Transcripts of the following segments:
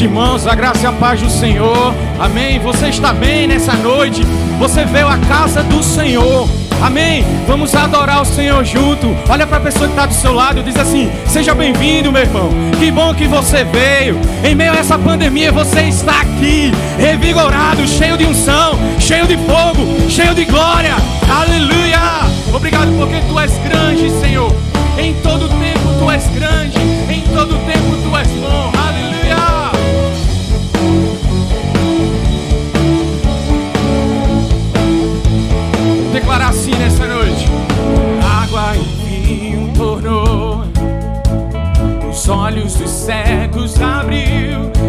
noite, irmãos. A graça e a paz do Senhor. Amém. Você está bem nessa noite? Você veio à casa do Senhor. Amém. Vamos adorar o Senhor junto. Olha para a pessoa que está do seu lado e diz assim: Seja bem-vindo, meu irmão. Que bom que você veio. Em meio a essa pandemia, você está aqui, revigorado, cheio de unção, cheio de fogo, cheio de glória. Aleluia. Obrigado porque tu és grande, Senhor. Em todo tempo tu és grande. declara assim nessa noite: Água e vinho tornou, os olhos dos cegos abriu.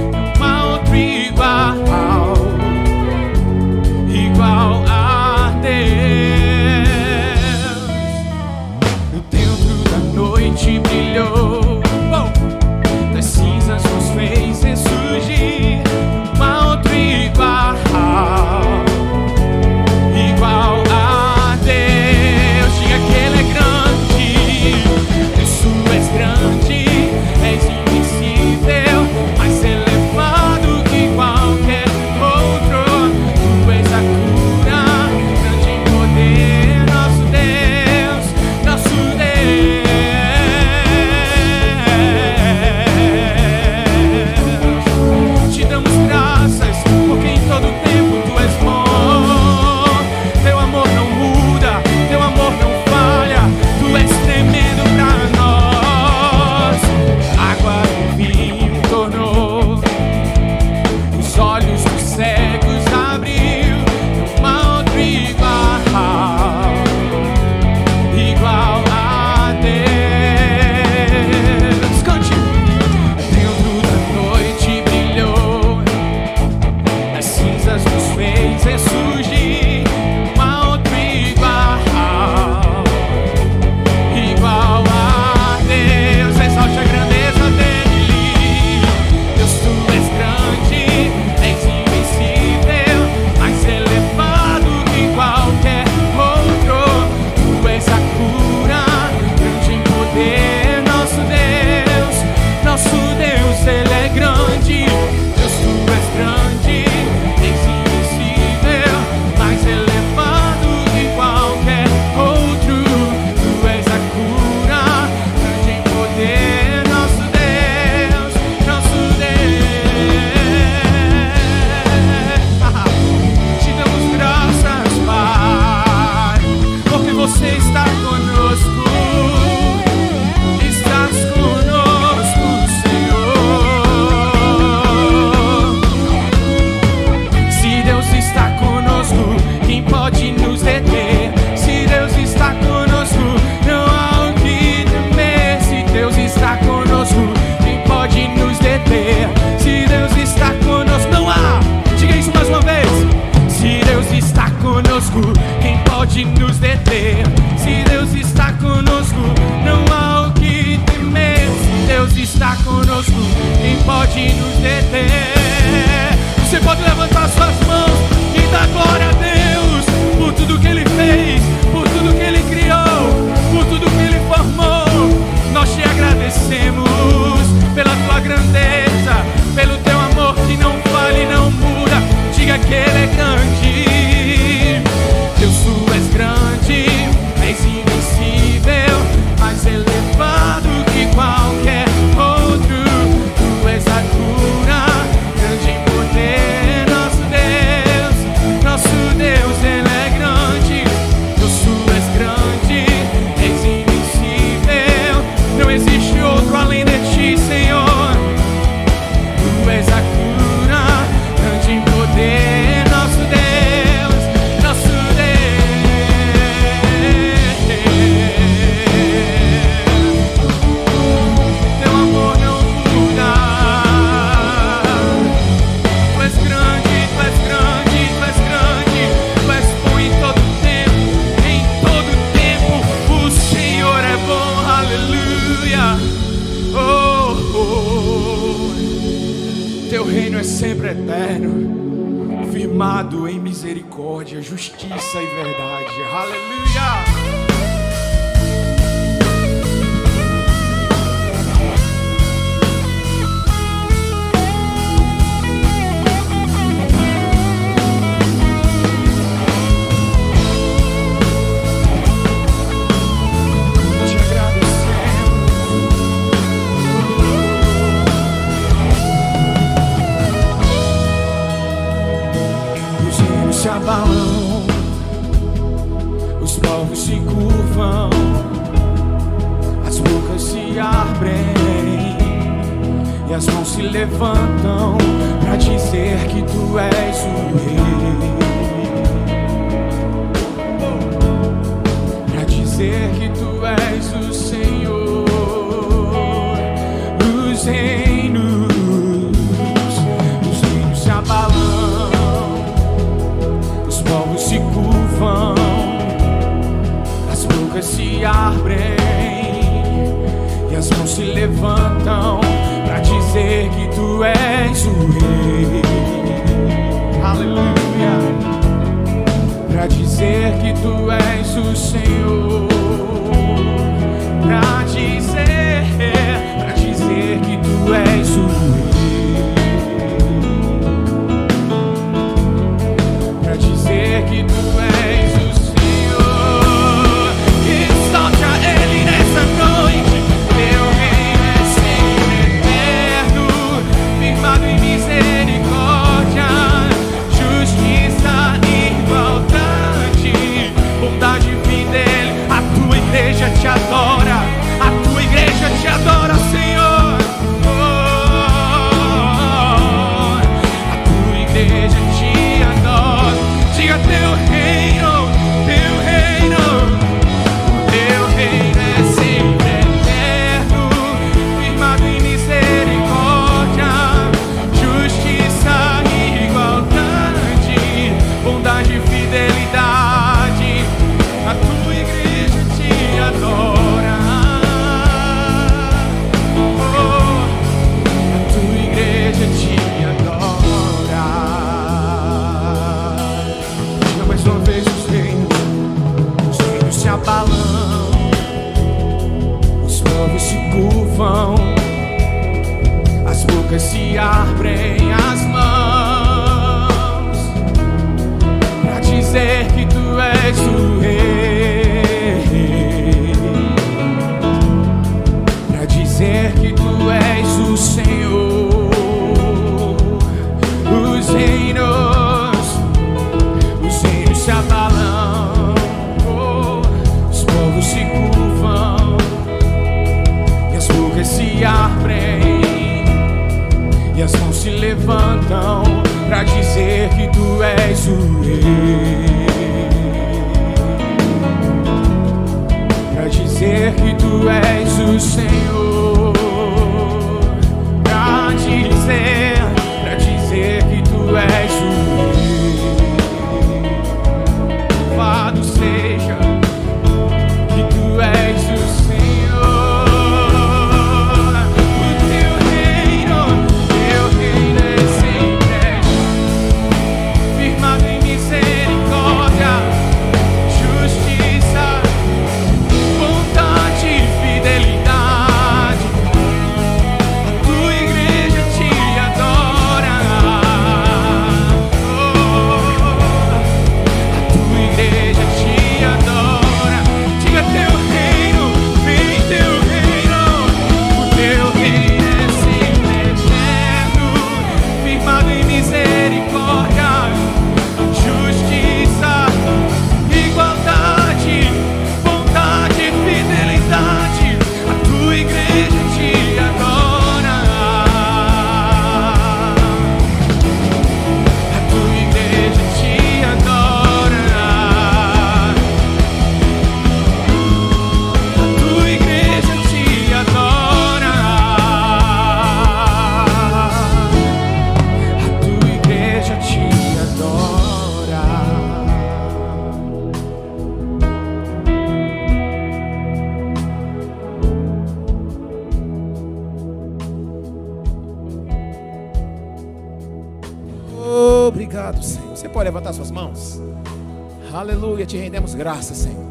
graça, Senhor.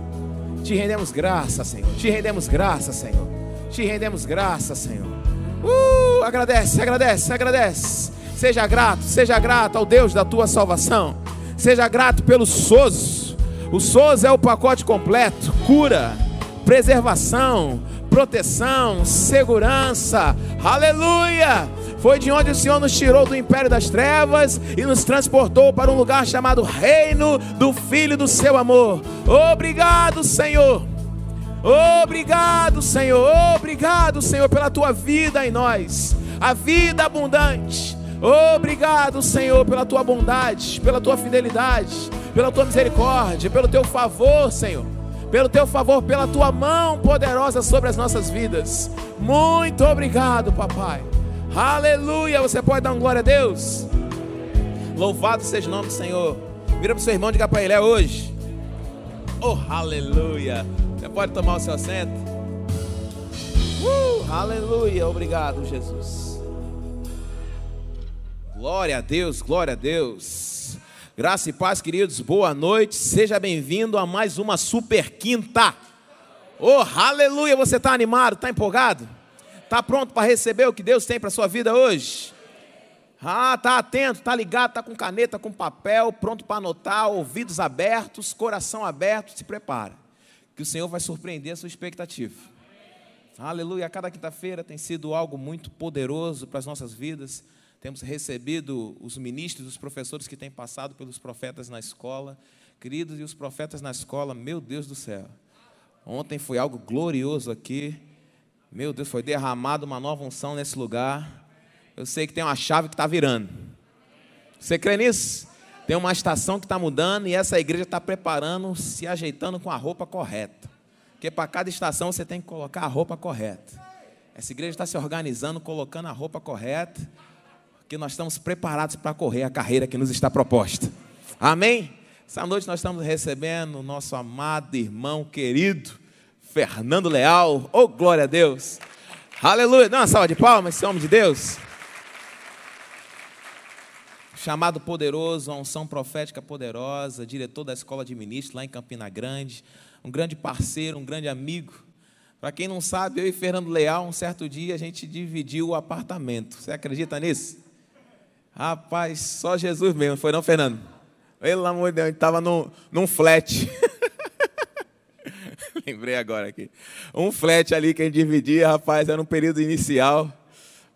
Te rendemos graça, Senhor. Te rendemos graça, Senhor. Te rendemos graça, Senhor. Uh, agradece, agradece, agradece. Seja grato, seja grato ao Deus da tua salvação. Seja grato pelo SOS. O SOS é o pacote completo: cura, preservação, proteção, segurança. Aleluia! Foi de onde o Senhor nos tirou do império das trevas e nos transportou para um lugar chamado Reino do Filho do Seu Amor. Obrigado, Senhor. Obrigado, Senhor. Obrigado, Senhor, pela tua vida em nós, a vida abundante. Obrigado, Senhor, pela tua bondade, pela tua fidelidade, pela tua misericórdia, pelo teu favor, Senhor. Pelo teu favor, pela tua mão poderosa sobre as nossas vidas. Muito obrigado, papai. Aleluia. Você pode dar um glória a Deus? Louvado seja o nome do Senhor. Vira para o seu irmão e diga é hoje. Oh, aleluia. Você pode tomar o seu assento? Uh, aleluia. Obrigado, Jesus. Glória a Deus, glória a Deus. Graça e paz, queridos. Boa noite. Seja bem-vindo a mais uma super quinta. Oh, aleluia. Você está animado? Está empolgado? Está pronto para receber o que Deus tem para a sua vida hoje? Ah, está atento, está ligado, está com caneta, com papel, pronto para anotar, ouvidos abertos, coração aberto, se prepara. Que o Senhor vai surpreender a sua expectativa. Aleluia. Cada quinta-feira tem sido algo muito poderoso para as nossas vidas. Temos recebido os ministros, os professores que têm passado pelos profetas na escola. Queridos, e os profetas na escola, meu Deus do céu. Ontem foi algo glorioso aqui. Meu Deus, foi derramada uma nova unção nesse lugar. Eu sei que tem uma chave que está virando. Você crê nisso? Tem uma estação que está mudando e essa igreja está preparando, se ajeitando com a roupa correta. Porque para cada estação você tem que colocar a roupa correta. Essa igreja está se organizando, colocando a roupa correta, porque nós estamos preparados para correr a carreira que nos está proposta. Amém? Essa noite nós estamos recebendo o nosso amado irmão querido, Fernando Leal. Oh, glória a Deus. Aleluia. Dá uma salva de palmas, esse homem de Deus. Chamado poderoso, a unção profética poderosa, diretor da escola de ministros lá em Campina Grande. Um grande parceiro, um grande amigo. Para quem não sabe, eu e Fernando Leal, um certo dia, a gente dividiu o apartamento. Você acredita nisso? Rapaz, só Jesus mesmo, foi não, Fernando? Pelo amor de Deus, a gente estava num, num flat. Lembrei agora aqui. Um flat ali que a gente dividia, rapaz, era um período inicial.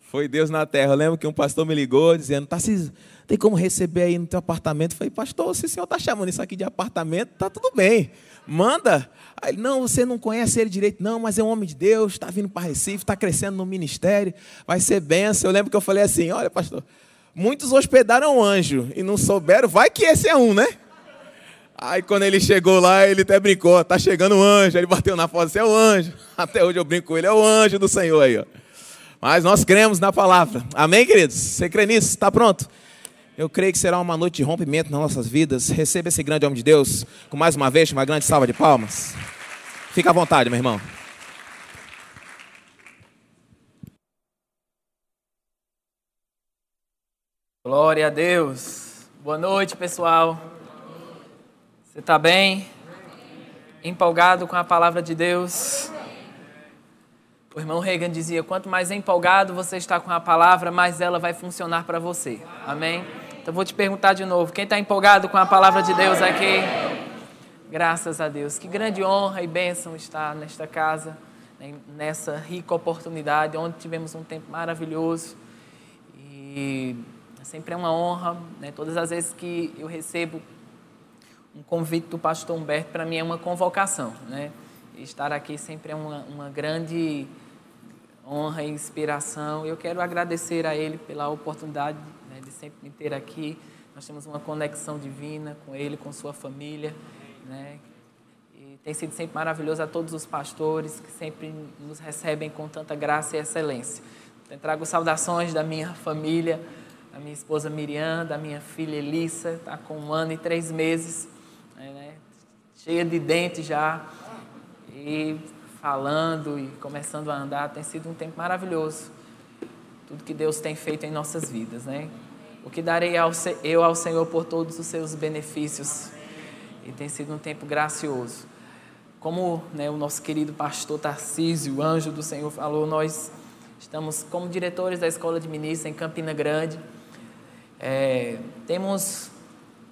Foi Deus na terra. Eu lembro que um pastor me ligou dizendo: Tarcísio, tem como receber aí no teu apartamento? Eu falei, pastor, se o senhor está chamando isso aqui de apartamento, tá tudo bem. Manda. Aí, não, você não conhece ele direito, não, mas é um homem de Deus, está vindo para Recife, está crescendo no ministério, vai ser benção. Eu lembro que eu falei assim: olha, pastor, muitos hospedaram anjo e não souberam, vai que esse é um, né? Aí quando ele chegou lá, ele até brincou, tá chegando um anjo. Ele bateu na foto, é o anjo. Até hoje eu brinco com ele, é o anjo do Senhor aí, ó. Mas nós cremos na palavra. Amém, queridos? Você crê nisso? Está pronto? Eu creio que será uma noite de rompimento nas nossas vidas. Receba esse grande homem de Deus com mais uma vez uma grande salva de palmas. Fica à vontade, meu irmão. Glória a Deus. Boa noite, pessoal. Você está bem? Empolgado com a palavra de Deus? O irmão Reagan dizia: quanto mais empolgado você está com a palavra, mais ela vai funcionar para você. Amém? Então vou te perguntar de novo: quem está empolgado com a palavra de Deus aqui? Graças a Deus. Que grande honra e bênção estar nesta casa, né, nessa rica oportunidade, onde tivemos um tempo maravilhoso. E sempre é uma honra, né, todas as vezes que eu recebo um convite do pastor Humberto, para mim é uma convocação. Né? Estar aqui sempre é uma, uma grande honra e inspiração. Eu quero agradecer a ele pela oportunidade né, de sempre me ter aqui. Nós temos uma conexão divina com ele, com sua família. Né? E tem sido sempre maravilhoso a todos os pastores que sempre nos recebem com tanta graça e excelência. Então, trago saudações da minha família, da minha esposa Miriam, da minha filha Elissa, está com um ano e três meses cheia de dentes já, e falando e começando a andar. Tem sido um tempo maravilhoso. Tudo que Deus tem feito em nossas vidas, né? O que darei ao, eu ao Senhor por todos os seus benefícios. E tem sido um tempo gracioso. Como né, o nosso querido pastor Tarcísio, o anjo do Senhor, falou, nós estamos como diretores da Escola de Ministros em Campina Grande. É, temos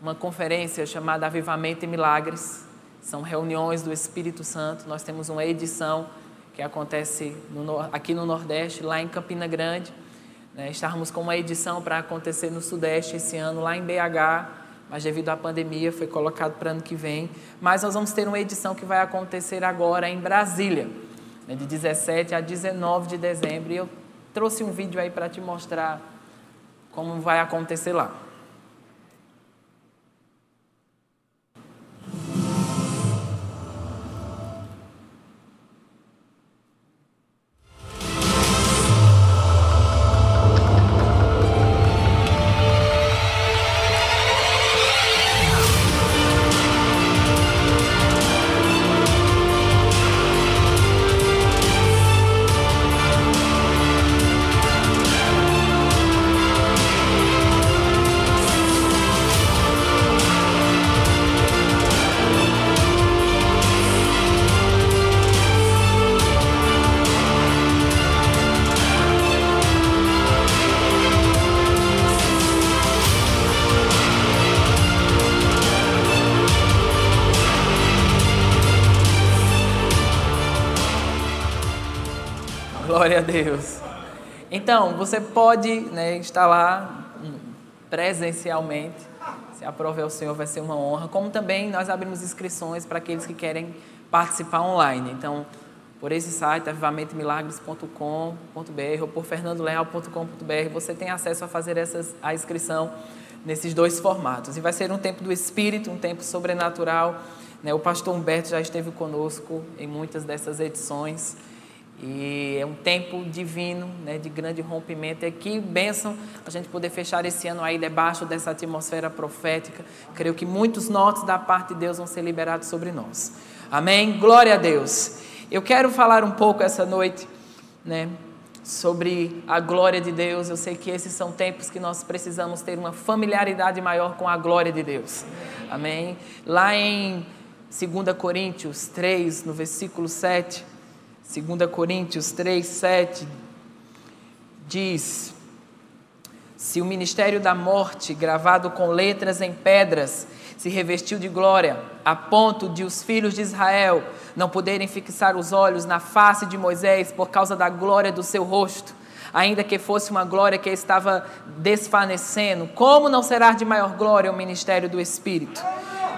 uma conferência chamada Avivamento e Milagres, são reuniões do Espírito Santo. Nós temos uma edição que acontece no, aqui no Nordeste, lá em Campina Grande. né, estarmos com uma edição para acontecer no Sudeste esse ano, lá em BH, mas devido à pandemia foi colocado para ano que vem. Mas nós vamos ter uma edição que vai acontecer agora em Brasília, né, de 17 a 19 de dezembro. E eu trouxe um vídeo aí para te mostrar como vai acontecer lá. Glória a Deus. Então, você pode né, estar lá hum, presencialmente. Se aprover o Senhor, vai ser uma honra. Como também nós abrimos inscrições para aqueles que querem participar online. Então, por esse site, avivamentomilagres.com.br ou por fernandoleal.com.br, você tem acesso a fazer essas, a inscrição nesses dois formatos. E vai ser um tempo do Espírito, um tempo sobrenatural. Né? O pastor Humberto já esteve conosco em muitas dessas edições. E é um tempo divino, né, de grande rompimento. E que bênção a gente poder fechar esse ano aí debaixo dessa atmosfera profética. Creio que muitos nortes da parte de Deus vão ser liberados sobre nós. Amém? Glória a Deus. Eu quero falar um pouco essa noite, né, sobre a glória de Deus. Eu sei que esses são tempos que nós precisamos ter uma familiaridade maior com a glória de Deus. Amém? Lá em 2 Coríntios 3, no versículo 7, 2 Coríntios 3, 7 diz: Se o ministério da morte, gravado com letras em pedras, se revestiu de glória, a ponto de os filhos de Israel não poderem fixar os olhos na face de Moisés por causa da glória do seu rosto, ainda que fosse uma glória que estava desfanecendo, como não será de maior glória o ministério do Espírito?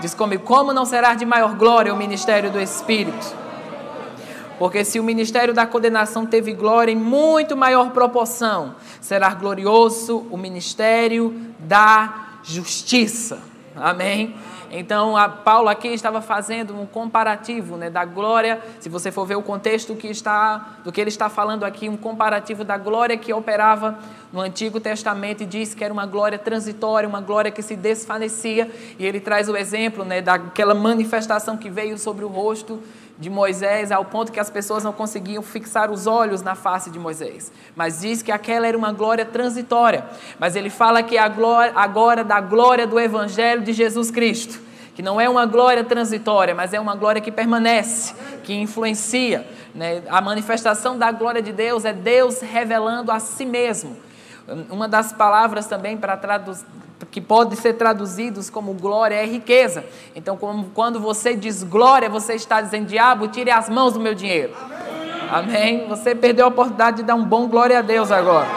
Diz comigo, como não será de maior glória o ministério do Espírito? Porque se o ministério da condenação teve glória em muito maior proporção, será glorioso o ministério da justiça. Amém? Então, a Paulo aqui estava fazendo um comparativo né, da glória, se você for ver o contexto que está, do que ele está falando aqui, um comparativo da glória que operava no Antigo Testamento e diz que era uma glória transitória, uma glória que se desfanecia, e ele traz o exemplo né, daquela manifestação que veio sobre o rosto de Moisés ao ponto que as pessoas não conseguiam fixar os olhos na face de Moisés. Mas diz que aquela era uma glória transitória. Mas ele fala que a glória, agora da glória do Evangelho de Jesus Cristo, que não é uma glória transitória, mas é uma glória que permanece, que influencia. Né? A manifestação da glória de Deus é Deus revelando a si mesmo. Uma das palavras também para que pode ser traduzidos como glória é riqueza. Então, quando você diz glória, você está dizendo, diabo, tire as mãos do meu dinheiro. Amém? Amém? Você perdeu a oportunidade de dar um bom glória a Deus agora.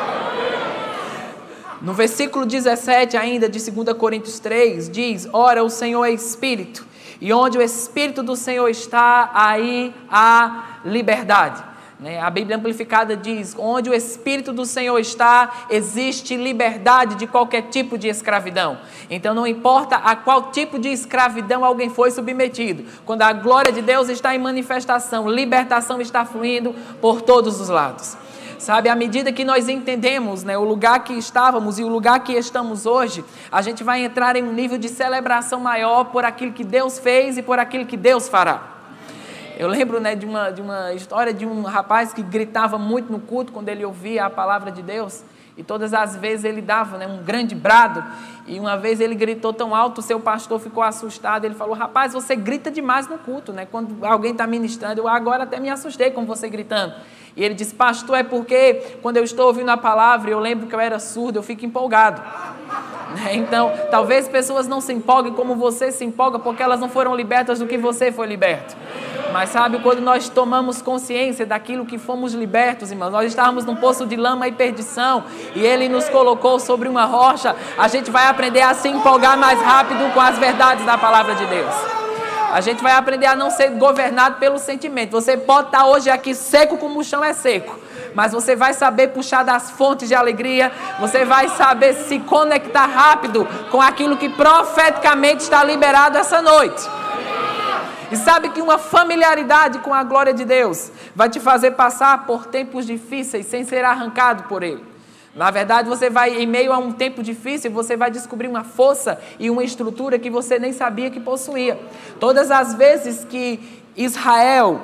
No versículo 17 ainda de 2 Coríntios 3, diz, Ora, o Senhor é Espírito, e onde o Espírito do Senhor está, aí há liberdade. Né? A Bíblia Amplificada diz: onde o Espírito do Senhor está, existe liberdade de qualquer tipo de escravidão. Então, não importa a qual tipo de escravidão alguém foi submetido, quando a glória de Deus está em manifestação, libertação está fluindo por todos os lados. Sabe, à medida que nós entendemos né, o lugar que estávamos e o lugar que estamos hoje, a gente vai entrar em um nível de celebração maior por aquilo que Deus fez e por aquilo que Deus fará. Eu lembro né, de, uma, de uma história de um rapaz que gritava muito no culto quando ele ouvia a palavra de Deus. E todas as vezes ele dava né, um grande brado. E uma vez ele gritou tão alto, o seu pastor ficou assustado. Ele falou: Rapaz, você grita demais no culto, né? Quando alguém está ministrando, eu agora até me assustei com você gritando. E ele disse: Pastor, é porque quando eu estou ouvindo a palavra, eu lembro que eu era surdo, eu fico empolgado. Né, então, talvez pessoas não se empolguem como você se empolga, porque elas não foram libertas do que você foi liberto. Mas sabe, quando nós tomamos consciência daquilo que fomos libertos, irmãos, nós estávamos num poço de lama e perdição, e Ele nos colocou sobre uma rocha, a gente vai aprender a se empolgar mais rápido com as verdades da palavra de Deus. A gente vai aprender a não ser governado pelo sentimento. Você pode estar hoje aqui seco como o chão é seco, mas você vai saber puxar das fontes de alegria, você vai saber se conectar rápido com aquilo que profeticamente está liberado essa noite. E sabe que uma familiaridade com a glória de Deus vai te fazer passar por tempos difíceis sem ser arrancado por Ele. Na verdade, você vai, em meio a um tempo difícil, você vai descobrir uma força e uma estrutura que você nem sabia que possuía. Todas as vezes que Israel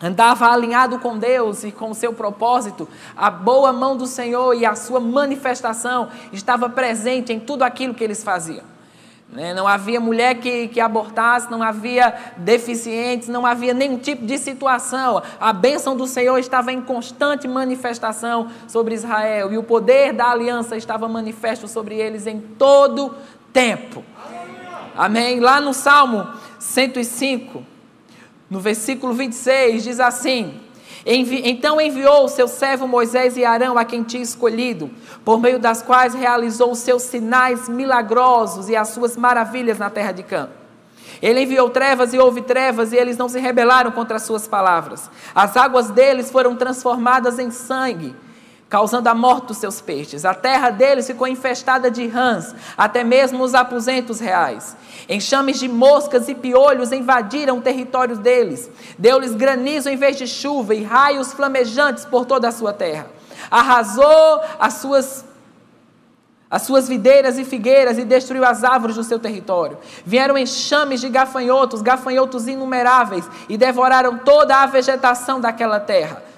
andava alinhado com Deus e com o seu propósito, a boa mão do Senhor e a sua manifestação estava presente em tudo aquilo que eles faziam. Né? Não havia mulher que, que abortasse, não havia deficientes, não havia nenhum tipo de situação. A bênção do Senhor estava em constante manifestação sobre Israel e o poder da aliança estava manifesto sobre eles em todo tempo. Amém? Lá no Salmo 105, no versículo 26, diz assim: Envi então enviou o seu servo Moisés e Arão, a quem tinha escolhido, por meio das quais realizou os seus sinais milagrosos e as suas maravilhas na terra de Cã. Ele enviou trevas e houve trevas, e eles não se rebelaram contra as suas palavras. As águas deles foram transformadas em sangue, causando a morte dos seus peixes. A terra deles ficou infestada de rãs, até mesmo os aposentos reais. Enxames de moscas e piolhos invadiram o território deles. Deu-lhes granizo em vez de chuva e raios flamejantes por toda a sua terra. Arrasou as suas as suas videiras e figueiras e destruiu as árvores do seu território. Vieram enxames de gafanhotos, gafanhotos inumeráveis, e devoraram toda a vegetação daquela terra.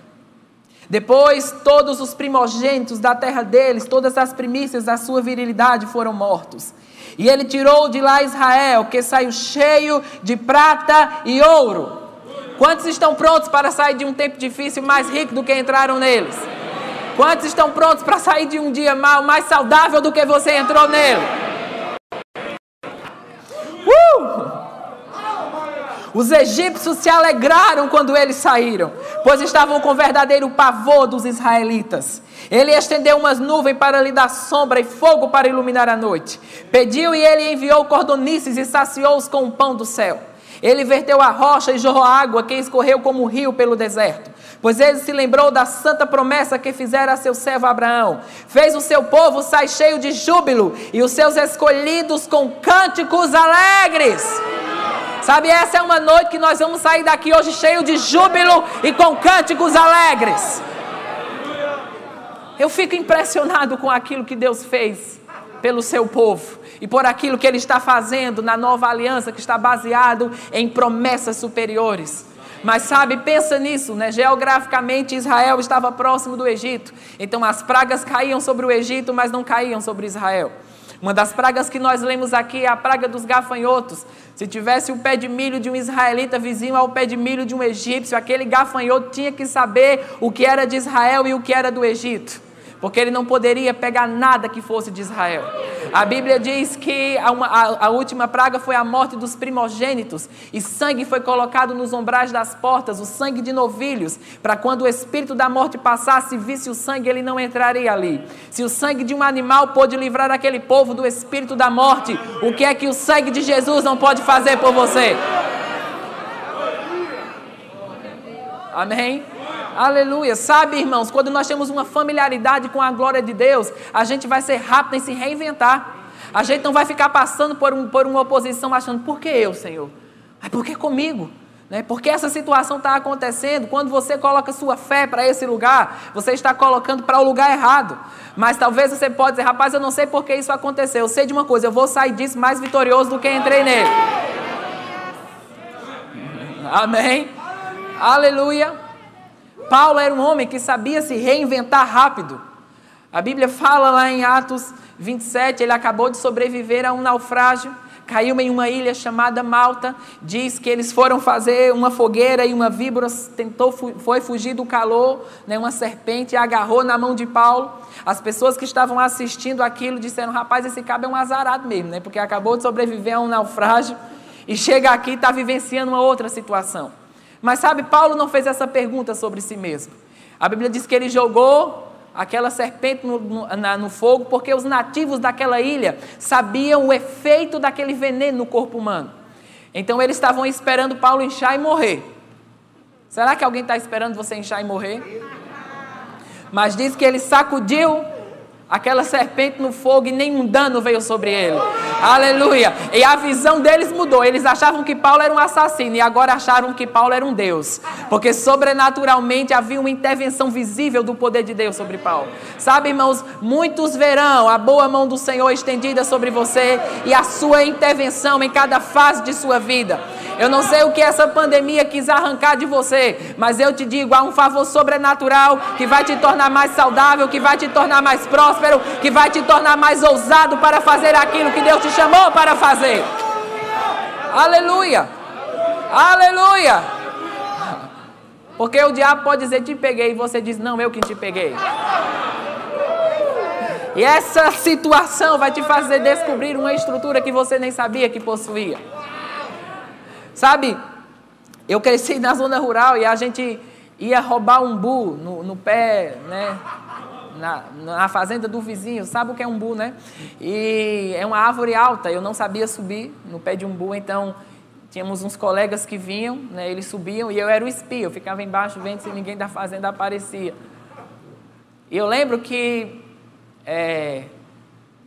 Depois, todos os primogênitos da terra deles, todas as primícias da sua virilidade foram mortos. E ele tirou de lá Israel, que saiu cheio de prata e ouro. Quantos estão prontos para sair de um tempo difícil mais rico do que entraram neles? Quantos estão prontos para sair de um dia mal mais saudável do que você entrou nele? Os egípcios se alegraram quando eles saíram, pois estavam com verdadeiro pavor dos israelitas. Ele estendeu umas nuvens para lhe dar sombra e fogo para iluminar a noite. Pediu e ele enviou cordonices e saciou-os com o pão do céu. Ele verteu a rocha e jorrou água que escorreu como um rio pelo deserto. Pois ele se lembrou da santa promessa que fizera a seu servo Abraão. Fez o seu povo sair cheio de júbilo e os seus escolhidos com cânticos alegres. Sabe, essa é uma noite que nós vamos sair daqui hoje cheio de júbilo e com cânticos alegres. Eu fico impressionado com aquilo que Deus fez pelo seu povo e por aquilo que Ele está fazendo na nova aliança que está baseado em promessas superiores. Mas sabe, pensa nisso, né? Geograficamente Israel estava próximo do Egito. Então as pragas caíam sobre o Egito, mas não caíam sobre Israel. Uma das pragas que nós lemos aqui é a praga dos gafanhotos. Se tivesse o pé de milho de um israelita vizinho ao pé de milho de um egípcio, aquele gafanhoto tinha que saber o que era de Israel e o que era do Egito porque ele não poderia pegar nada que fosse de Israel. A Bíblia diz que a, uma, a, a, última praga foi a morte dos primogênitos, e sangue foi colocado nos umbrais das portas, o sangue de novilhos, para quando o espírito da morte passasse, visse o sangue, ele não entraria ali. Se o sangue de um animal pôde livrar aquele povo do espírito da morte, o que é que o sangue de Jesus não pode fazer por você? Amém? Aleluia. Sabe, irmãos, quando nós temos uma familiaridade com a glória de Deus, a gente vai ser rápido em se reinventar. A gente não vai ficar passando por, um, por uma oposição achando, por que eu, Senhor? É porque comigo. Né? Porque essa situação está acontecendo. Quando você coloca sua fé para esse lugar, você está colocando para o lugar errado. Mas talvez você pode dizer, rapaz, eu não sei por que isso aconteceu. Eu sei de uma coisa, eu vou sair disso mais vitorioso do que entrei nele. Amém? Aleluia. Paulo era um homem que sabia se reinventar rápido. A Bíblia fala lá em Atos 27, ele acabou de sobreviver a um naufrágio, caiu em uma ilha chamada Malta. Diz que eles foram fazer uma fogueira e uma víbora tentou foi fugir do calor, né, uma serpente agarrou na mão de Paulo. As pessoas que estavam assistindo aquilo disseram: "Rapaz, esse cabo é um azarado mesmo, né? Porque acabou de sobreviver a um naufrágio e chega aqui e está vivenciando uma outra situação." Mas sabe, Paulo não fez essa pergunta sobre si mesmo. A Bíblia diz que ele jogou aquela serpente no, no, na, no fogo porque os nativos daquela ilha sabiam o efeito daquele veneno no corpo humano. Então eles estavam esperando Paulo inchar e morrer. Será que alguém está esperando você inchar e morrer? Mas diz que ele sacudiu aquela serpente no fogo e nenhum dano veio sobre ele. Aleluia. E a visão deles mudou. Eles achavam que Paulo era um assassino e agora acharam que Paulo era um Deus. Porque sobrenaturalmente havia uma intervenção visível do poder de Deus sobre Paulo. Sabe, irmãos, muitos verão a boa mão do Senhor estendida sobre você e a sua intervenção em cada fase de sua vida. Eu não sei o que essa pandemia quis arrancar de você, mas eu te digo, há um favor sobrenatural que vai te tornar mais saudável, que vai te tornar mais próspero, que vai te tornar mais ousado para fazer aquilo que Deus te chamou para fazer. Aleluia! Aleluia! Porque o diabo pode dizer te peguei e você diz não, eu que te peguei. E essa situação vai te fazer descobrir uma estrutura que você nem sabia que possuía. Sabe, eu cresci na zona rural e a gente ia roubar umbu no, no pé, né? Na, na, fazenda do vizinho, sabe o que é umbu, né? E é uma árvore alta, eu não sabia subir no pé de umbu, então tínhamos uns colegas que vinham, né? Eles subiam e eu era o espia, eu ficava embaixo vendo se ninguém da fazenda aparecia. E eu lembro que é,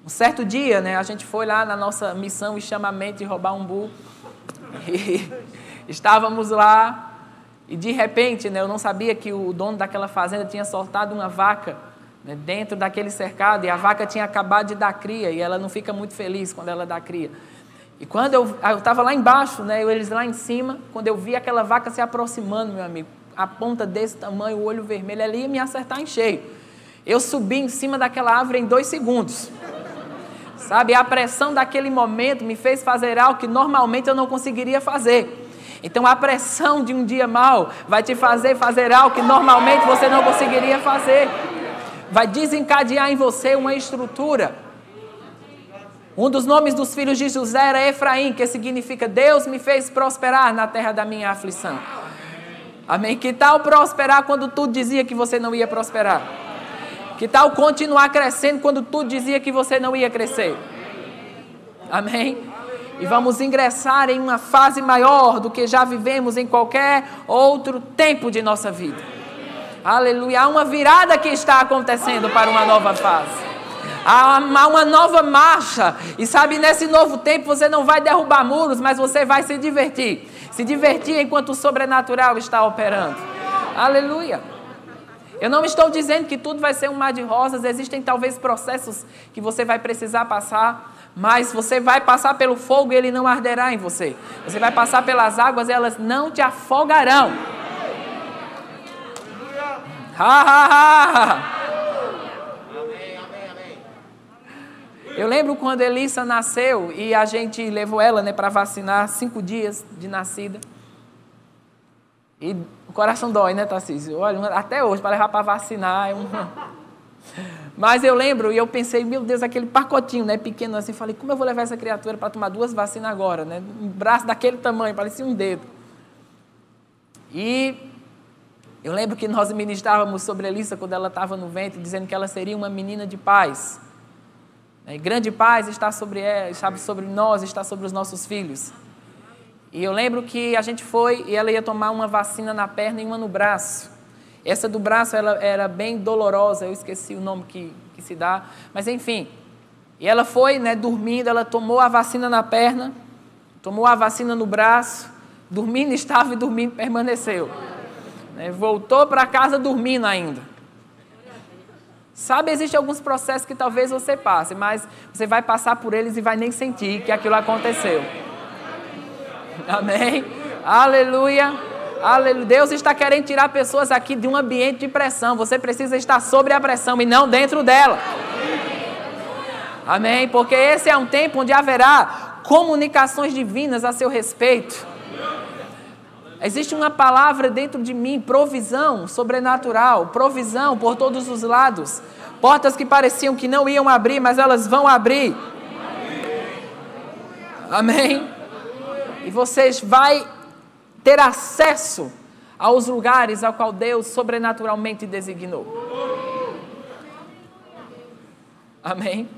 um certo dia, né? A gente foi lá na nossa missão e chamamento de roubar umbu. E estávamos lá e de repente, né, eu não sabia que o dono daquela fazenda tinha soltado uma vaca né, dentro daquele cercado e a vaca tinha acabado de dar cria e ela não fica muito feliz quando ela dá cria. E quando eu estava lá embaixo, né, eles lá em cima, quando eu vi aquela vaca se aproximando, meu amigo, a ponta desse tamanho, o olho vermelho, ela ia me acertar em cheio. Eu subi em cima daquela árvore em dois segundos. Sabe, a pressão daquele momento me fez fazer algo que normalmente eu não conseguiria fazer. Então a pressão de um dia mal vai te fazer fazer algo que normalmente você não conseguiria fazer. Vai desencadear em você uma estrutura. Um dos nomes dos filhos de José era Efraim, que significa Deus me fez prosperar na terra da minha aflição. Amém? Que tal prosperar quando tudo dizia que você não ia prosperar? Que tal continuar crescendo quando tudo dizia que você não ia crescer? Amém? E vamos ingressar em uma fase maior do que já vivemos em qualquer outro tempo de nossa vida. Aleluia. Há uma virada que está acontecendo para uma nova fase. Há uma nova marcha. E sabe, nesse novo tempo você não vai derrubar muros, mas você vai se divertir. Se divertir enquanto o sobrenatural está operando. Aleluia. Eu não estou dizendo que tudo vai ser um mar de rosas, existem talvez processos que você vai precisar passar, mas você vai passar pelo fogo e ele não arderá em você. Você vai passar pelas águas e elas não te afogarão. Ha, ha, ha. Eu lembro quando Elissa nasceu e a gente levou ela né, para vacinar cinco dias de nascida. E o coração dói, né, Tarcísio? Olha, até hoje, para levar para vacinar. É. Mas eu lembro e eu pensei, meu Deus, aquele pacotinho, né, pequeno assim, falei, como eu vou levar essa criatura para tomar duas vacinas agora, né? Um braço daquele tamanho, parecia um dedo. E eu lembro que nós ministrávamos sobre Elissa quando ela estava no ventre, dizendo que ela seria uma menina de paz. E grande paz está sobre ela, está sobre nós, está sobre os nossos filhos. E eu lembro que a gente foi e ela ia tomar uma vacina na perna e uma no braço. Essa do braço ela era bem dolorosa, eu esqueci o nome que, que se dá, mas enfim. E ela foi, né, dormindo, ela tomou a vacina na perna, tomou a vacina no braço, dormindo estava e dormindo permaneceu. Né, voltou para casa dormindo ainda. Sabe, existem alguns processos que talvez você passe, mas você vai passar por eles e vai nem sentir que aquilo aconteceu. Amém? Aleluia. Aleluia. Deus está querendo tirar pessoas aqui de um ambiente de pressão. Você precisa estar sobre a pressão e não dentro dela. Amém? Porque esse é um tempo onde haverá comunicações divinas a seu respeito. Existe uma palavra dentro de mim, provisão sobrenatural, provisão por todos os lados. Portas que pareciam que não iam abrir, mas elas vão abrir. Amém? E você vai ter acesso aos lugares ao qual Deus sobrenaturalmente designou. Amém?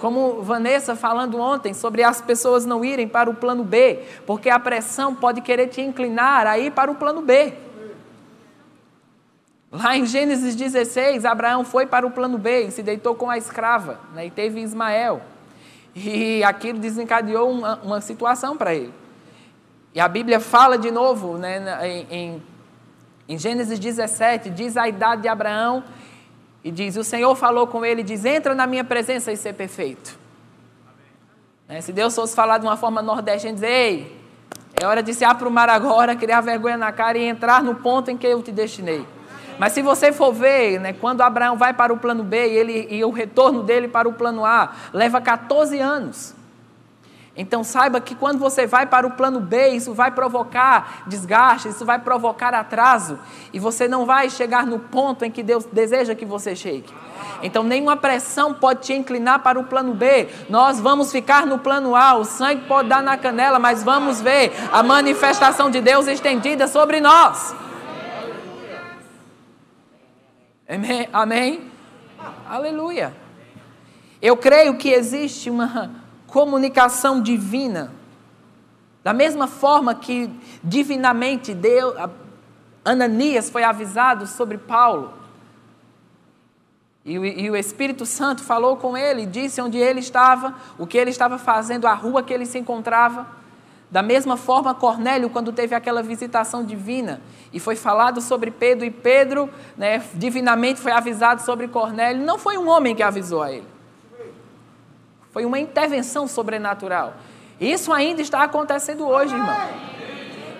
Como Vanessa falando ontem sobre as pessoas não irem para o plano B, porque a pressão pode querer te inclinar a ir para o plano B. Lá em Gênesis 16, Abraão foi para o plano B e se deitou com a escrava, né, e teve Ismael. E aquilo desencadeou uma, uma situação para ele. E a Bíblia fala de novo, né, em, em Gênesis 17, diz a idade de Abraão e diz: O Senhor falou com ele, diz: Entra na minha presença e ser perfeito. Né? Se Deus fosse falar de uma forma nordestina, dizer: Ei, é hora de se aprumar agora, criar vergonha na cara e entrar no ponto em que eu te destinei. Mas se você for ver, né, quando Abraão vai para o plano B e, ele, e o retorno dele para o plano A leva 14 anos. Então saiba que quando você vai para o plano B, isso vai provocar desgaste, isso vai provocar atraso, e você não vai chegar no ponto em que Deus deseja que você chegue. Então nenhuma pressão pode te inclinar para o plano B. Nós vamos ficar no plano A, o sangue pode dar na canela, mas vamos ver a manifestação de Deus estendida sobre nós. Amém? Amém? Aleluia. Eu creio que existe uma comunicação divina. Da mesma forma que divinamente Deus, Ananias foi avisado sobre Paulo. E o, e o, Espírito Santo falou com ele, disse onde ele estava, o que ele estava fazendo, a rua que ele se encontrava. Da mesma forma, Cornélio, quando teve aquela visitação divina e foi falado sobre Pedro, e Pedro, né, divinamente, foi avisado sobre Cornélio, não foi um homem que avisou a ele. Foi uma intervenção sobrenatural. Isso ainda está acontecendo hoje, irmão.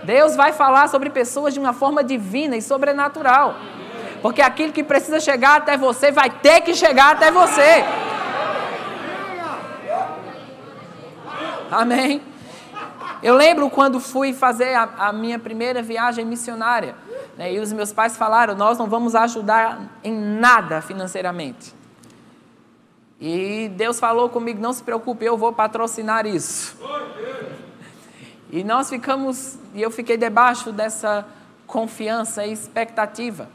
Deus vai falar sobre pessoas de uma forma divina e sobrenatural. Porque aquilo que precisa chegar até você vai ter que chegar até você. Amém. Eu lembro quando fui fazer a, a minha primeira viagem missionária. Né, e os meus pais falaram: Nós não vamos ajudar em nada financeiramente. E Deus falou comigo: não se preocupe, eu vou patrocinar isso. E nós ficamos, e eu fiquei debaixo dessa confiança e expectativa.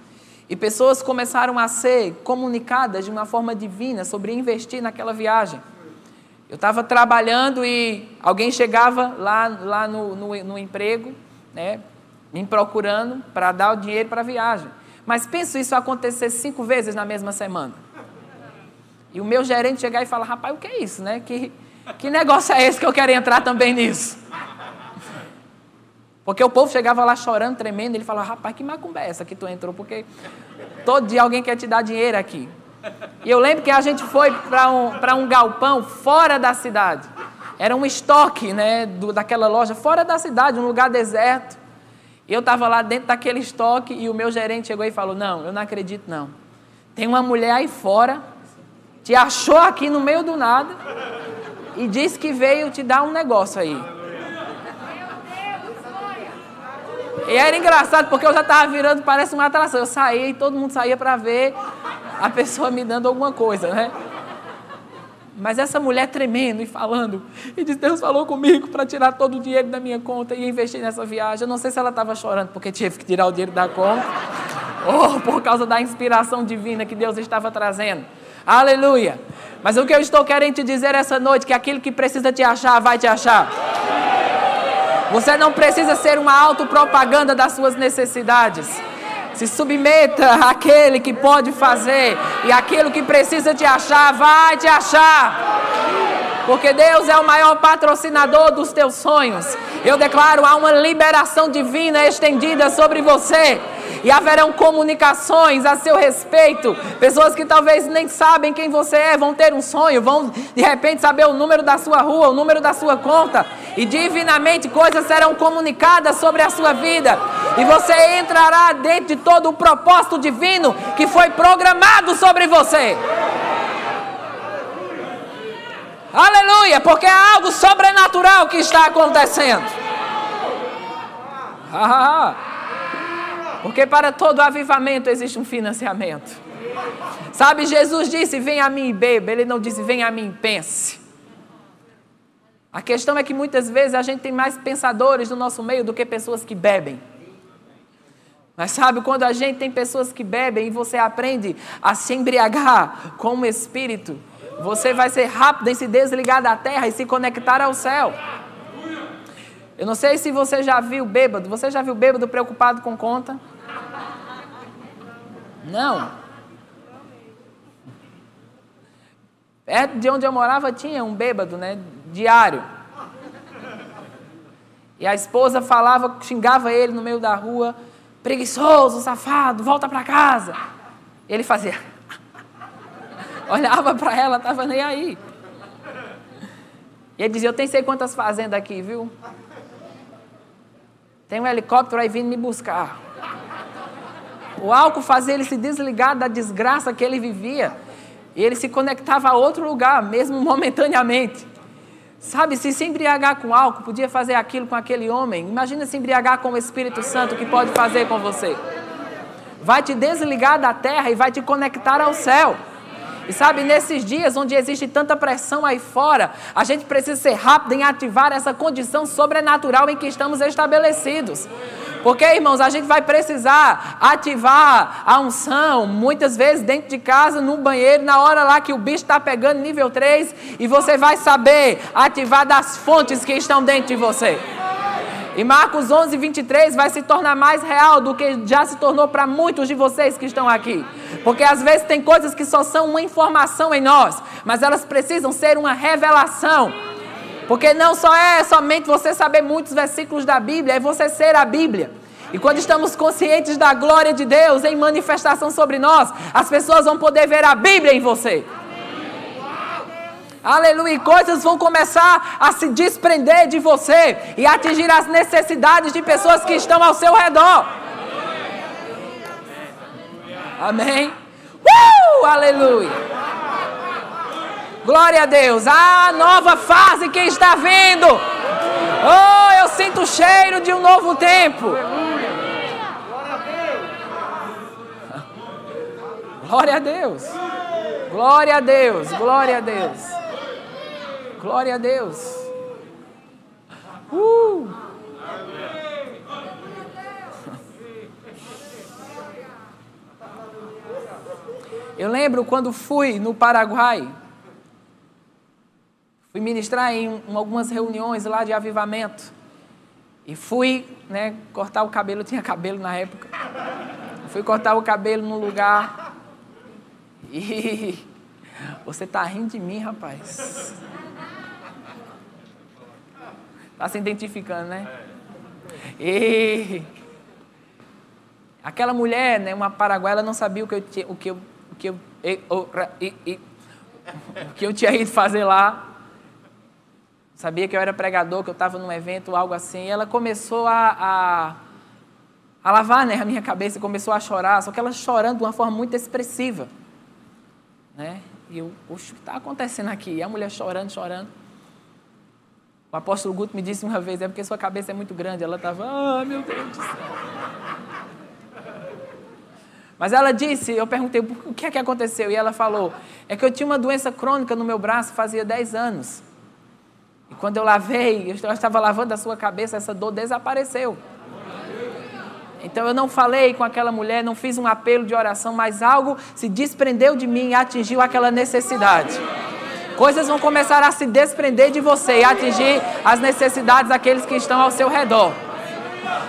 E pessoas começaram a ser comunicadas de uma forma divina sobre investir naquela viagem. Eu estava trabalhando e alguém chegava lá, lá no, no, no emprego, né, me procurando para dar o dinheiro para a viagem. Mas penso isso acontecer cinco vezes na mesma semana. E o meu gerente chegar e falar, rapaz, o que é isso, né? Que, que negócio é esse que eu quero entrar também nisso? Porque o povo chegava lá chorando, tremendo, ele falava, rapaz, que macumba é essa que tu entrou? Porque todo dia alguém quer te dar dinheiro aqui. E eu lembro que a gente foi para um, um galpão fora da cidade. Era um estoque né, do, daquela loja fora da cidade, um lugar deserto. E eu estava lá dentro daquele estoque e o meu gerente chegou e falou: Não, eu não acredito não. Tem uma mulher aí fora te achou aqui no meio do nada e disse que veio te dar um negócio aí. E era engraçado porque eu já estava virando, parece uma atração. Eu saía e todo mundo saía para ver a pessoa me dando alguma coisa, né? Mas essa mulher tremendo e falando, e diz: Deus falou comigo para tirar todo o dinheiro da minha conta e investir nessa viagem. Eu não sei se ela estava chorando porque teve que tirar o dinheiro da conta, ou por causa da inspiração divina que Deus estava trazendo. Aleluia. Mas o que eu estou querendo te dizer essa noite que aquilo que precisa te achar, vai te achar. Você não precisa ser uma autopropaganda das suas necessidades. Se submeta àquele que pode fazer. E aquilo que precisa te achar, vai te achar. Porque Deus é o maior patrocinador dos teus sonhos. Eu declaro há uma liberação divina estendida sobre você e haverão comunicações a seu respeito. Pessoas que talvez nem sabem quem você é vão ter um sonho, vão de repente saber o número da sua rua, o número da sua conta, e divinamente coisas serão comunicadas sobre a sua vida, e você entrará dentro de todo o propósito divino que foi programado sobre você. Aleluia, porque é algo sobrenatural que está acontecendo. Ah, porque para todo avivamento existe um financiamento. Sabe, Jesus disse: Vem a mim e beba. Ele não disse: Vem a mim e pense. A questão é que muitas vezes a gente tem mais pensadores no nosso meio do que pessoas que bebem. Mas sabe, quando a gente tem pessoas que bebem e você aprende a se embriagar com o Espírito, você vai ser rápido em se desligar da terra e se conectar ao céu. Eu não sei se você já viu bêbado. Você já viu bêbado preocupado com conta? Não. Perto de onde eu morava tinha um bêbado, né? Diário. E a esposa falava, xingava ele no meio da rua, preguiçoso, safado, volta para casa. Ele fazia. Olhava para ela, estava nem aí. E ele dizia: Eu tenho sei quantas fazendas aqui, viu? Tem um helicóptero aí vindo me buscar. O álcool fazia ele se desligar da desgraça que ele vivia. E ele se conectava a outro lugar, mesmo momentaneamente. Sabe, se se embriagar com álcool, podia fazer aquilo com aquele homem. Imagina se embriagar com o Espírito Santo, que pode fazer com você. Vai te desligar da terra e vai te conectar ao céu. E sabe, nesses dias onde existe tanta pressão aí fora, a gente precisa ser rápido em ativar essa condição sobrenatural em que estamos estabelecidos. Porque, irmãos, a gente vai precisar ativar a unção, muitas vezes dentro de casa, no banheiro, na hora lá que o bicho está pegando nível 3, e você vai saber ativar das fontes que estão dentro de você. E Marcos 11, 23 vai se tornar mais real do que já se tornou para muitos de vocês que estão aqui. Porque às vezes tem coisas que só são uma informação em nós, mas elas precisam ser uma revelação. Porque não só é somente você saber muitos versículos da Bíblia, é você ser a Bíblia. E quando estamos conscientes da glória de Deus em manifestação sobre nós, as pessoas vão poder ver a Bíblia em você. Aleluia. E coisas vão começar a se desprender de você e atingir as necessidades de pessoas que estão ao seu redor. Amém. Uh! Aleluia. Glória a Deus. A nova fase que está vindo. Oh, eu sinto o cheiro de um novo tempo. Glória a Deus. Glória a Deus. Glória a Deus. Glória a Deus. Uh! Eu lembro quando fui no Paraguai, fui ministrar em algumas reuniões lá de avivamento. E fui né, cortar o cabelo, tinha cabelo na época. Fui cortar o cabelo num lugar. E você está rindo de mim, rapaz. Está se identificando, né? E aquela mulher, né, uma paraguaia, não sabia o que eu tinha, o que eu, o que eu, o que eu tinha ido fazer lá. Sabia que eu era pregador, que eu estava num evento, algo assim. E ela começou a, a, a lavar né, a minha cabeça, começou a chorar, só que ela chorando de uma forma muito expressiva. Né? E eu, o que está acontecendo aqui? E a mulher chorando, chorando. O apóstolo Guto me disse uma vez, é porque sua cabeça é muito grande. Ela estava, ah, meu Deus do céu. Mas ela disse, eu perguntei, o que é que aconteceu? E ela falou, é que eu tinha uma doença crônica no meu braço fazia 10 anos. E quando eu lavei, eu estava lavando a sua cabeça, essa dor desapareceu. Então eu não falei com aquela mulher, não fiz um apelo de oração, mas algo se desprendeu de mim e atingiu aquela necessidade. Coisas vão começar a se desprender de você e atingir as necessidades daqueles que estão ao seu redor.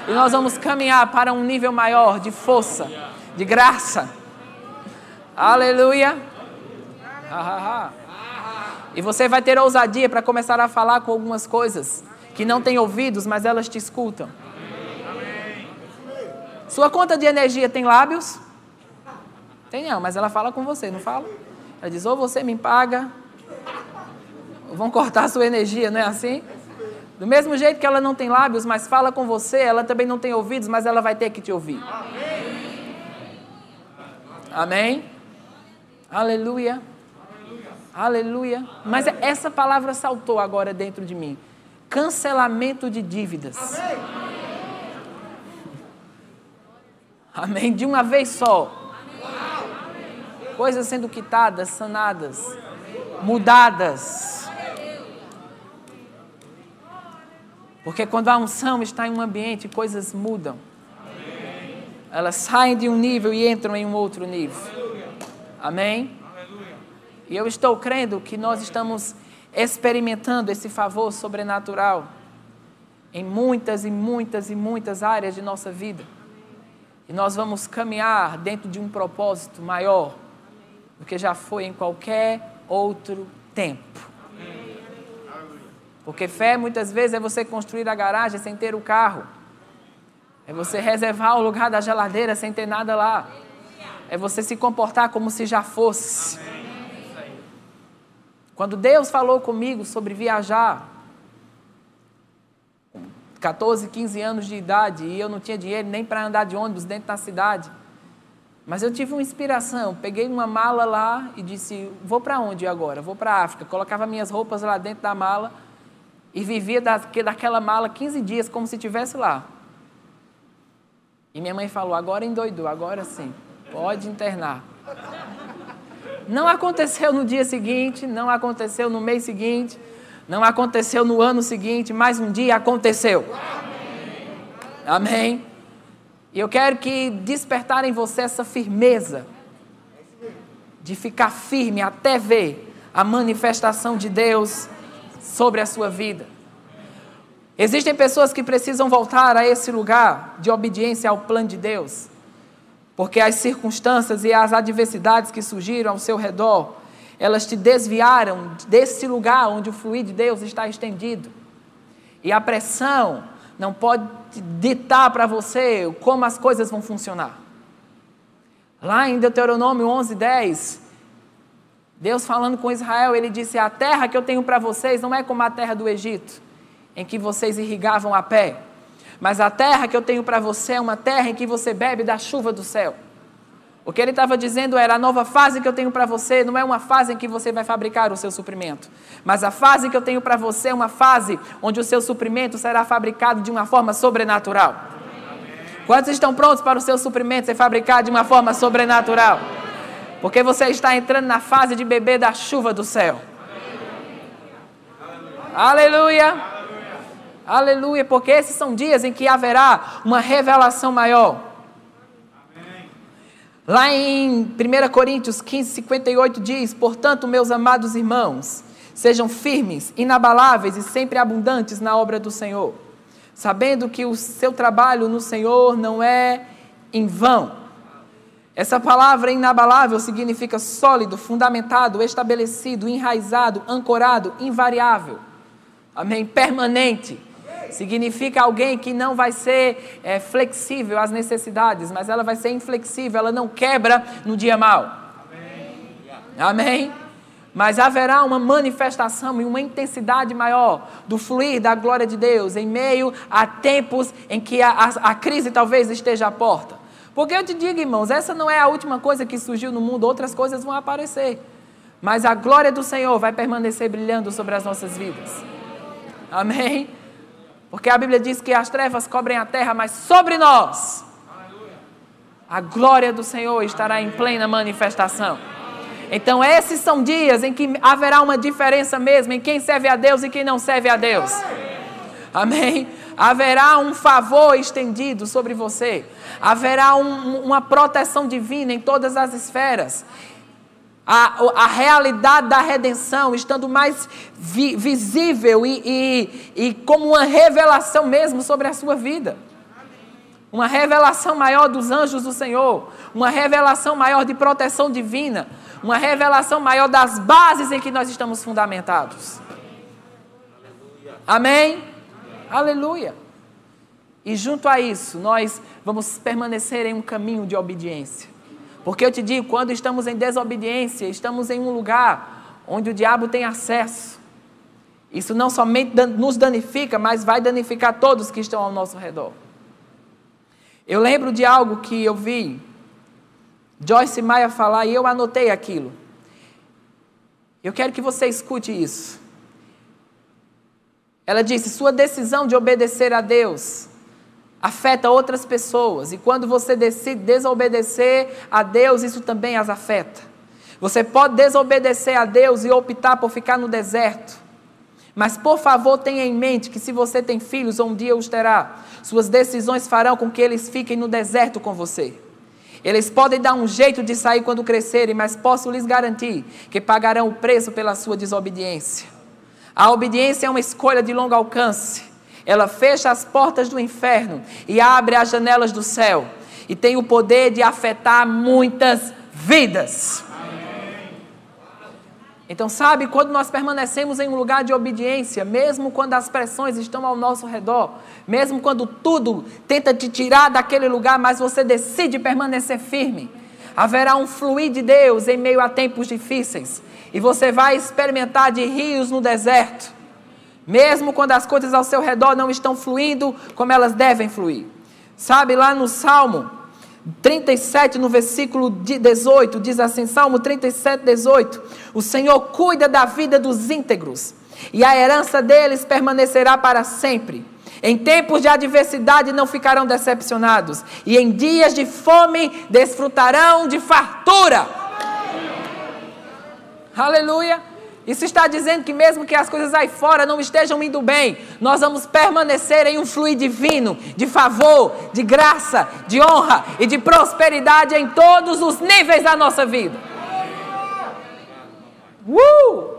E nós vamos caminhar para um nível maior de força, de graça. Aleluia. E você vai ter ousadia para começar a falar com algumas coisas que não têm ouvidos, mas elas te escutam. Sua conta de energia tem lábios? Tem não, mas ela fala com você, não fala? Ela diz: ou você me paga, vão cortar sua energia, não é assim? Do mesmo jeito que ela não tem lábios, mas fala com você, ela também não tem ouvidos, mas ela vai ter que te ouvir. Amém? Aleluia. Aleluia. Mas essa palavra saltou agora dentro de mim. Cancelamento de dívidas. Amém. De uma vez só. Coisas sendo quitadas, sanadas, mudadas. Porque quando a unção está em um ambiente, coisas mudam. elas saem de um nível e entram em um outro nível. Amém? E eu estou crendo que nós estamos experimentando esse favor sobrenatural em muitas e muitas e muitas áreas de nossa vida. E nós vamos caminhar dentro de um propósito maior do que já foi em qualquer outro tempo. Porque fé muitas vezes é você construir a garagem sem ter o carro. É você reservar o lugar da geladeira sem ter nada lá. É você se comportar como se já fosse. Quando Deus falou comigo sobre viajar, 14, 15 anos de idade, e eu não tinha dinheiro nem para andar de ônibus dentro da cidade. Mas eu tive uma inspiração, peguei uma mala lá e disse: vou para onde agora? Vou para a África. Colocava minhas roupas lá dentro da mala e vivia daquela mala 15 dias como se estivesse lá. E minha mãe falou: agora endoidou, agora sim, pode internar. Não aconteceu no dia seguinte, não aconteceu no mês seguinte, não aconteceu no ano seguinte, mas um dia aconteceu. Amém. E eu quero que despertar em você essa firmeza de ficar firme até ver a manifestação de Deus sobre a sua vida. Existem pessoas que precisam voltar a esse lugar de obediência ao plano de Deus, porque as circunstâncias e as adversidades que surgiram ao seu redor, elas te desviaram desse lugar onde o fluir de Deus está estendido. E a pressão não pode ditar para você como as coisas vão funcionar. Lá em Deuteronômio 11, 10, Deus falando com Israel, ele disse: A terra que eu tenho para vocês não é como a terra do Egito, em que vocês irrigavam a pé, mas a terra que eu tenho para você é uma terra em que você bebe da chuva do céu. O que ele estava dizendo era: a nova fase que eu tenho para você não é uma fase em que você vai fabricar o seu suprimento, mas a fase que eu tenho para você é uma fase onde o seu suprimento será fabricado de uma forma sobrenatural. Quantos estão prontos para o seu suprimento ser fabricado de uma forma sobrenatural? Porque você está entrando na fase de beber da chuva do céu. Aleluia. Aleluia. Porque esses são dias em que haverá uma revelação maior. Lá em 1 Coríntios 15, 58 diz: Portanto, meus amados irmãos, sejam firmes, inabaláveis e sempre abundantes na obra do Senhor, sabendo que o seu trabalho no Senhor não é em vão. Essa palavra inabalável significa sólido, fundamentado, estabelecido, enraizado, ancorado, invariável. Amém? Permanente. Significa alguém que não vai ser é, flexível às necessidades, mas ela vai ser inflexível, ela não quebra no dia mal. Amém? Mas haverá uma manifestação e uma intensidade maior do fluir da glória de Deus em meio a tempos em que a, a, a crise talvez esteja à porta. Porque eu te digo, irmãos, essa não é a última coisa que surgiu no mundo, outras coisas vão aparecer. Mas a glória do Senhor vai permanecer brilhando sobre as nossas vidas. Amém? Porque a Bíblia diz que as trevas cobrem a terra, mas sobre nós a glória do Senhor estará em plena manifestação. Então, esses são dias em que haverá uma diferença mesmo em quem serve a Deus e quem não serve a Deus. Amém? Haverá um favor estendido sobre você, haverá um, uma proteção divina em todas as esferas a, a realidade da redenção estando mais vi, visível e, e, e como uma revelação mesmo sobre a sua vida. Uma revelação maior dos anjos do Senhor, uma revelação maior de proteção divina, uma revelação maior das bases em que nós estamos fundamentados. Amém? Aleluia. E junto a isso, nós vamos permanecer em um caminho de obediência. Porque eu te digo, quando estamos em desobediência, estamos em um lugar onde o diabo tem acesso. Isso não somente nos danifica, mas vai danificar todos que estão ao nosso redor. Eu lembro de algo que eu vi Joyce Maia falar e eu anotei aquilo. Eu quero que você escute isso. Ela disse: Sua decisão de obedecer a Deus afeta outras pessoas. E quando você decide desobedecer a Deus, isso também as afeta. Você pode desobedecer a Deus e optar por ficar no deserto. Mas por favor, tenha em mente que se você tem filhos, um dia os terá. Suas decisões farão com que eles fiquem no deserto com você. Eles podem dar um jeito de sair quando crescerem, mas posso lhes garantir que pagarão o preço pela sua desobediência. A obediência é uma escolha de longo alcance. Ela fecha as portas do inferno e abre as janelas do céu. E tem o poder de afetar muitas vidas. Então, sabe, quando nós permanecemos em um lugar de obediência, mesmo quando as pressões estão ao nosso redor, mesmo quando tudo tenta te tirar daquele lugar, mas você decide permanecer firme, haverá um fluir de Deus em meio a tempos difíceis, e você vai experimentar de rios no deserto, mesmo quando as coisas ao seu redor não estão fluindo como elas devem fluir. Sabe, lá no Salmo 37, no versículo 18, diz assim: Salmo 37, 18: O Senhor cuida da vida dos íntegros, e a herança deles permanecerá para sempre. Em tempos de adversidade não ficarão decepcionados, e em dias de fome desfrutarão de fartura. Aleluia. Isso está dizendo que, mesmo que as coisas aí fora não estejam indo bem, nós vamos permanecer em um fluir divino, de favor, de graça, de honra e de prosperidade em todos os níveis da nossa vida. Uh!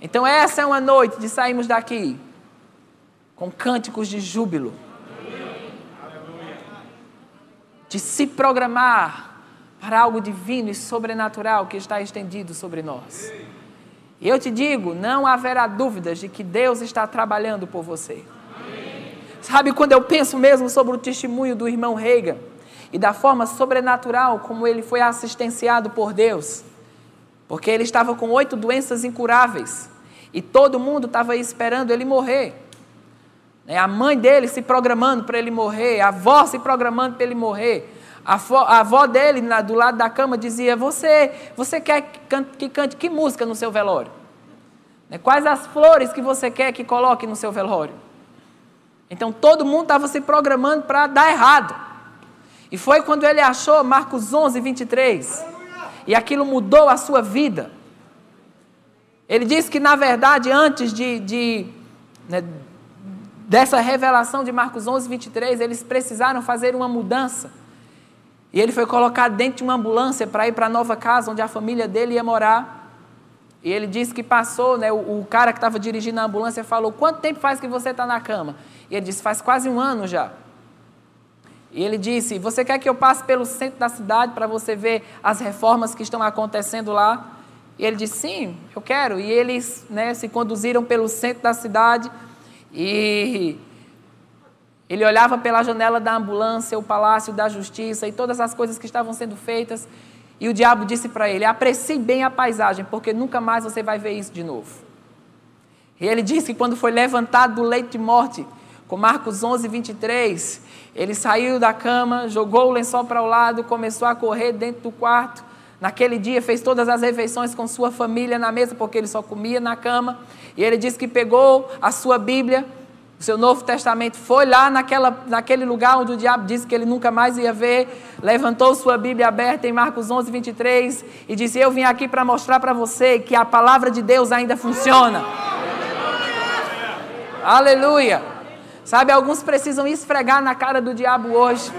Então, essa é uma noite de sairmos daqui com cânticos de júbilo, de se programar para algo divino e sobrenatural que está estendido sobre nós. E eu te digo, não haverá dúvidas de que Deus está trabalhando por você. Sabe, quando eu penso mesmo sobre o testemunho do irmão Reagan e da forma sobrenatural como ele foi assistenciado por Deus, porque ele estava com oito doenças incuráveis e todo mundo estava esperando ele morrer. Né, a mãe dele se programando para ele morrer, a avó se programando para ele morrer. A, avó dele, do lado da cama, dizia: Você, você quer que cante, que cante que música no seu velório? Né? Quais as flores que você quer que coloque no seu velório? Então todo mundo estava se programando para dar errado. E foi quando ele achou Marcos 11, 23. E aquilo mudou a sua vida. Ele disse que, na verdade, antes de, de né, dessa revelação de Marcos 11, 23, eles precisaram fazer uma mudança e ele foi colocado dentro de uma ambulância para ir para a nova casa onde a família dele ia morar. E ele disse que passou, né, o, o cara que estava dirigindo a ambulância falou: Quanto tempo faz que você está na cama? E ele disse: Faz quase um ano já. E ele disse: Você quer que eu passe pelo centro da cidade para você ver as reformas que estão acontecendo lá? E ele disse: Sim, eu quero. E eles né, se conduziram pelo centro da cidade. E ele olhava pela janela da ambulância, o palácio da justiça e todas as coisas que estavam sendo feitas. E o diabo disse para ele: aprecie bem a paisagem, porque nunca mais você vai ver isso de novo. E ele disse que quando foi levantado do leito de morte, com Marcos 11, 23, ele saiu da cama, jogou o lençol para o lado, começou a correr dentro do quarto. Naquele dia fez todas as refeições com sua família na mesa, porque ele só comia na cama. E ele disse que pegou a sua Bíblia, o seu Novo Testamento foi lá naquela, naquele lugar onde o diabo disse que ele nunca mais ia ver, levantou sua Bíblia aberta em Marcos 11, 23 e disse: Eu vim aqui para mostrar para você que a palavra de Deus ainda funciona. Aleluia. Sabe, alguns precisam esfregar na cara do diabo hoje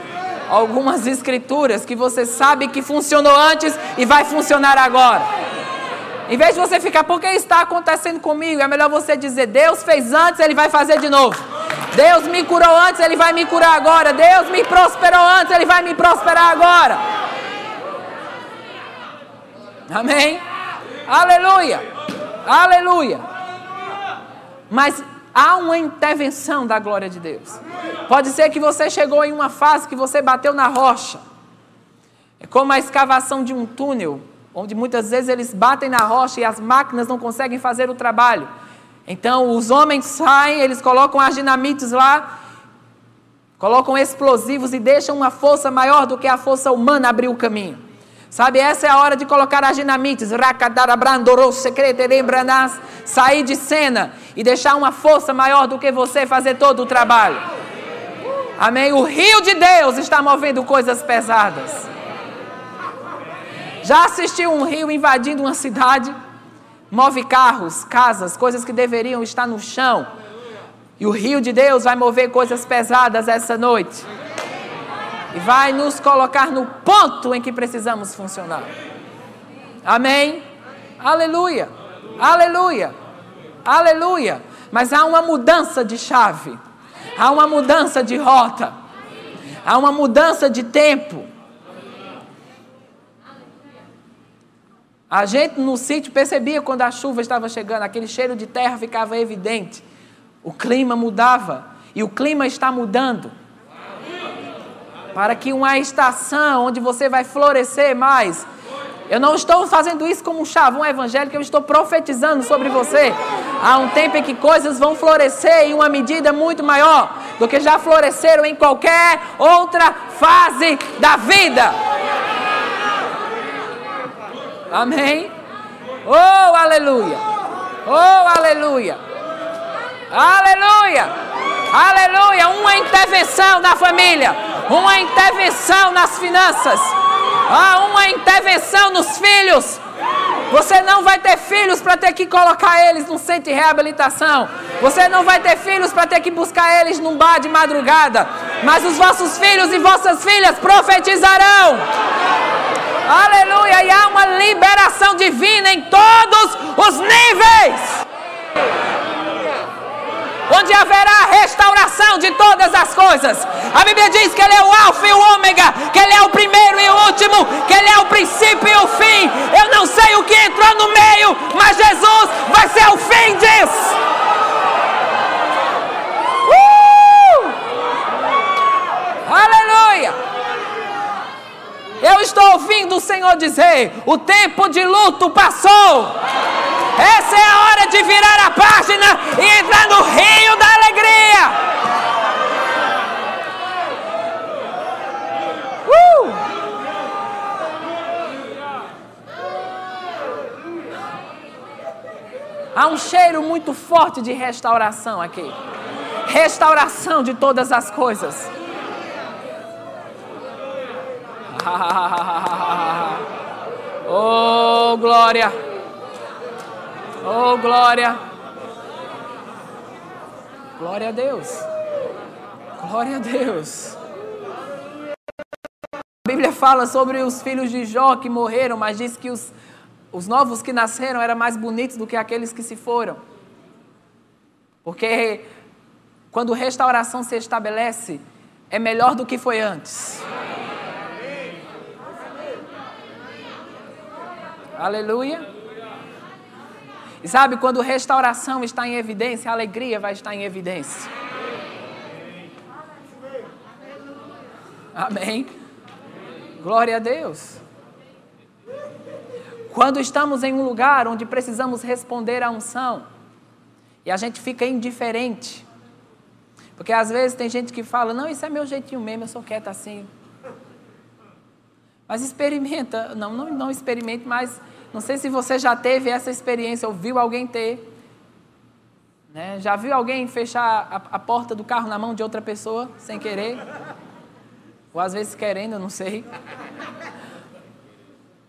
algumas escrituras que você sabe que funcionou antes e vai funcionar agora. Em vez de você ficar, por que está acontecendo comigo? É melhor você dizer, Deus fez antes, Ele vai fazer de novo. Deus me curou antes, Ele vai me curar agora. Deus me prosperou antes, Ele vai me prosperar agora. Amém? Aleluia! Aleluia! Mas há uma intervenção da glória de Deus. Pode ser que você chegou em uma fase que você bateu na rocha. É como a escavação de um túnel onde muitas vezes eles batem na rocha e as máquinas não conseguem fazer o trabalho. Então os homens saem, eles colocam as dinamites lá, colocam explosivos e deixam uma força maior do que a força humana abrir o caminho. Sabe, essa é a hora de colocar as dinamites, sair de cena e deixar uma força maior do que você fazer todo o trabalho. Amém? O rio de Deus está movendo coisas pesadas. Já assistiu um rio invadindo uma cidade? move carros, casas, coisas que deveriam estar no chão. E o rio de Deus vai mover coisas pesadas essa noite. E vai nos colocar no ponto em que precisamos funcionar. Amém? Aleluia! Aleluia! Aleluia! Mas há uma mudança de chave. Há uma mudança de rota. Há uma mudança de tempo. A gente no sítio percebia quando a chuva estava chegando, aquele cheiro de terra ficava evidente. O clima mudava e o clima está mudando. Para que uma estação onde você vai florescer mais. Eu não estou fazendo isso como um chavão evangélico, eu estou profetizando sobre você. Há um tempo em que coisas vão florescer em uma medida muito maior do que já floresceram em qualquer outra fase da vida. Amém? Oh, aleluia! Oh, aleluia! Aleluia! Aleluia! Uma intervenção na família, uma intervenção nas finanças, ah, uma intervenção nos filhos. Você não vai ter filhos para ter que colocar eles num centro de reabilitação. Você não vai ter filhos para ter que buscar eles num bar de madrugada. Mas os vossos filhos e vossas filhas profetizarão. Aleluia! E há uma liberação divina em todos os níveis. Onde haverá restauração de todas as coisas. A Bíblia diz que Ele é o Alfa e o Ômega, que Ele é o primeiro e o último, que Ele é o princípio e o fim. Eu não sei o que entrou no meio, mas Jesus vai ser o fim disso. Uh! Aleluia! Eu estou ouvindo o Senhor dizer: o tempo de luto passou. Essa é a hora de virar a página e entrar no rio da alegria. Uh! Há um cheiro muito forte de restauração aqui. Restauração de todas as coisas. oh, glória! Oh, glória! Glória a Deus! Glória a Deus! A Bíblia fala sobre os filhos de Jó que morreram, mas diz que os, os novos que nasceram eram mais bonitos do que aqueles que se foram. Porque quando restauração se estabelece, é melhor do que foi antes. Aleluia. E sabe, quando restauração está em evidência, a alegria vai estar em evidência. Amém. Glória a Deus. Quando estamos em um lugar onde precisamos responder à unção e a gente fica indiferente, porque às vezes tem gente que fala: Não, isso é meu jeitinho mesmo, eu sou quieta assim. Mas experimenta, não, não, não experimente, mas não sei se você já teve essa experiência, ou viu alguém ter. Né? Já viu alguém fechar a, a porta do carro na mão de outra pessoa, sem querer? Ou às vezes querendo, não sei.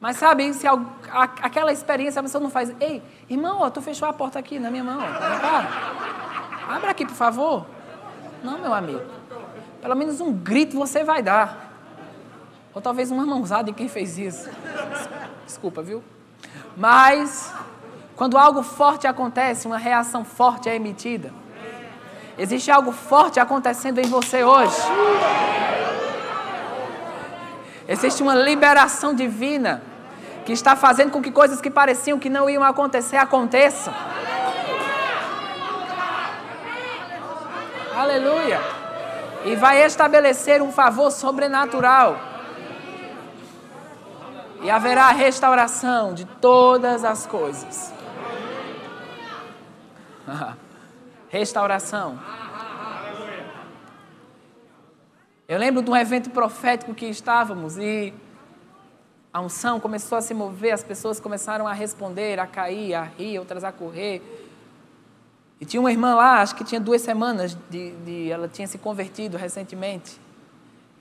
Mas sabe, se a, a, aquela experiência a pessoa não faz, ei, irmão, ó, tu fechou a porta aqui na minha mão, ó, Abra aqui, por favor. Não, meu amigo. Pelo menos um grito você vai dar. Ou talvez uma mãozada em quem fez isso. Desculpa, viu? Mas, quando algo forte acontece, uma reação forte é emitida. Existe algo forte acontecendo em você hoje. Existe uma liberação divina que está fazendo com que coisas que pareciam que não iam acontecer aconteçam. Aleluia. E vai estabelecer um favor sobrenatural e haverá restauração de todas as coisas. restauração. Eu lembro de um evento profético que estávamos e a unção começou a se mover, as pessoas começaram a responder, a cair, a rir, outras a correr. E tinha uma irmã lá, acho que tinha duas semanas, de, de, ela tinha se convertido recentemente.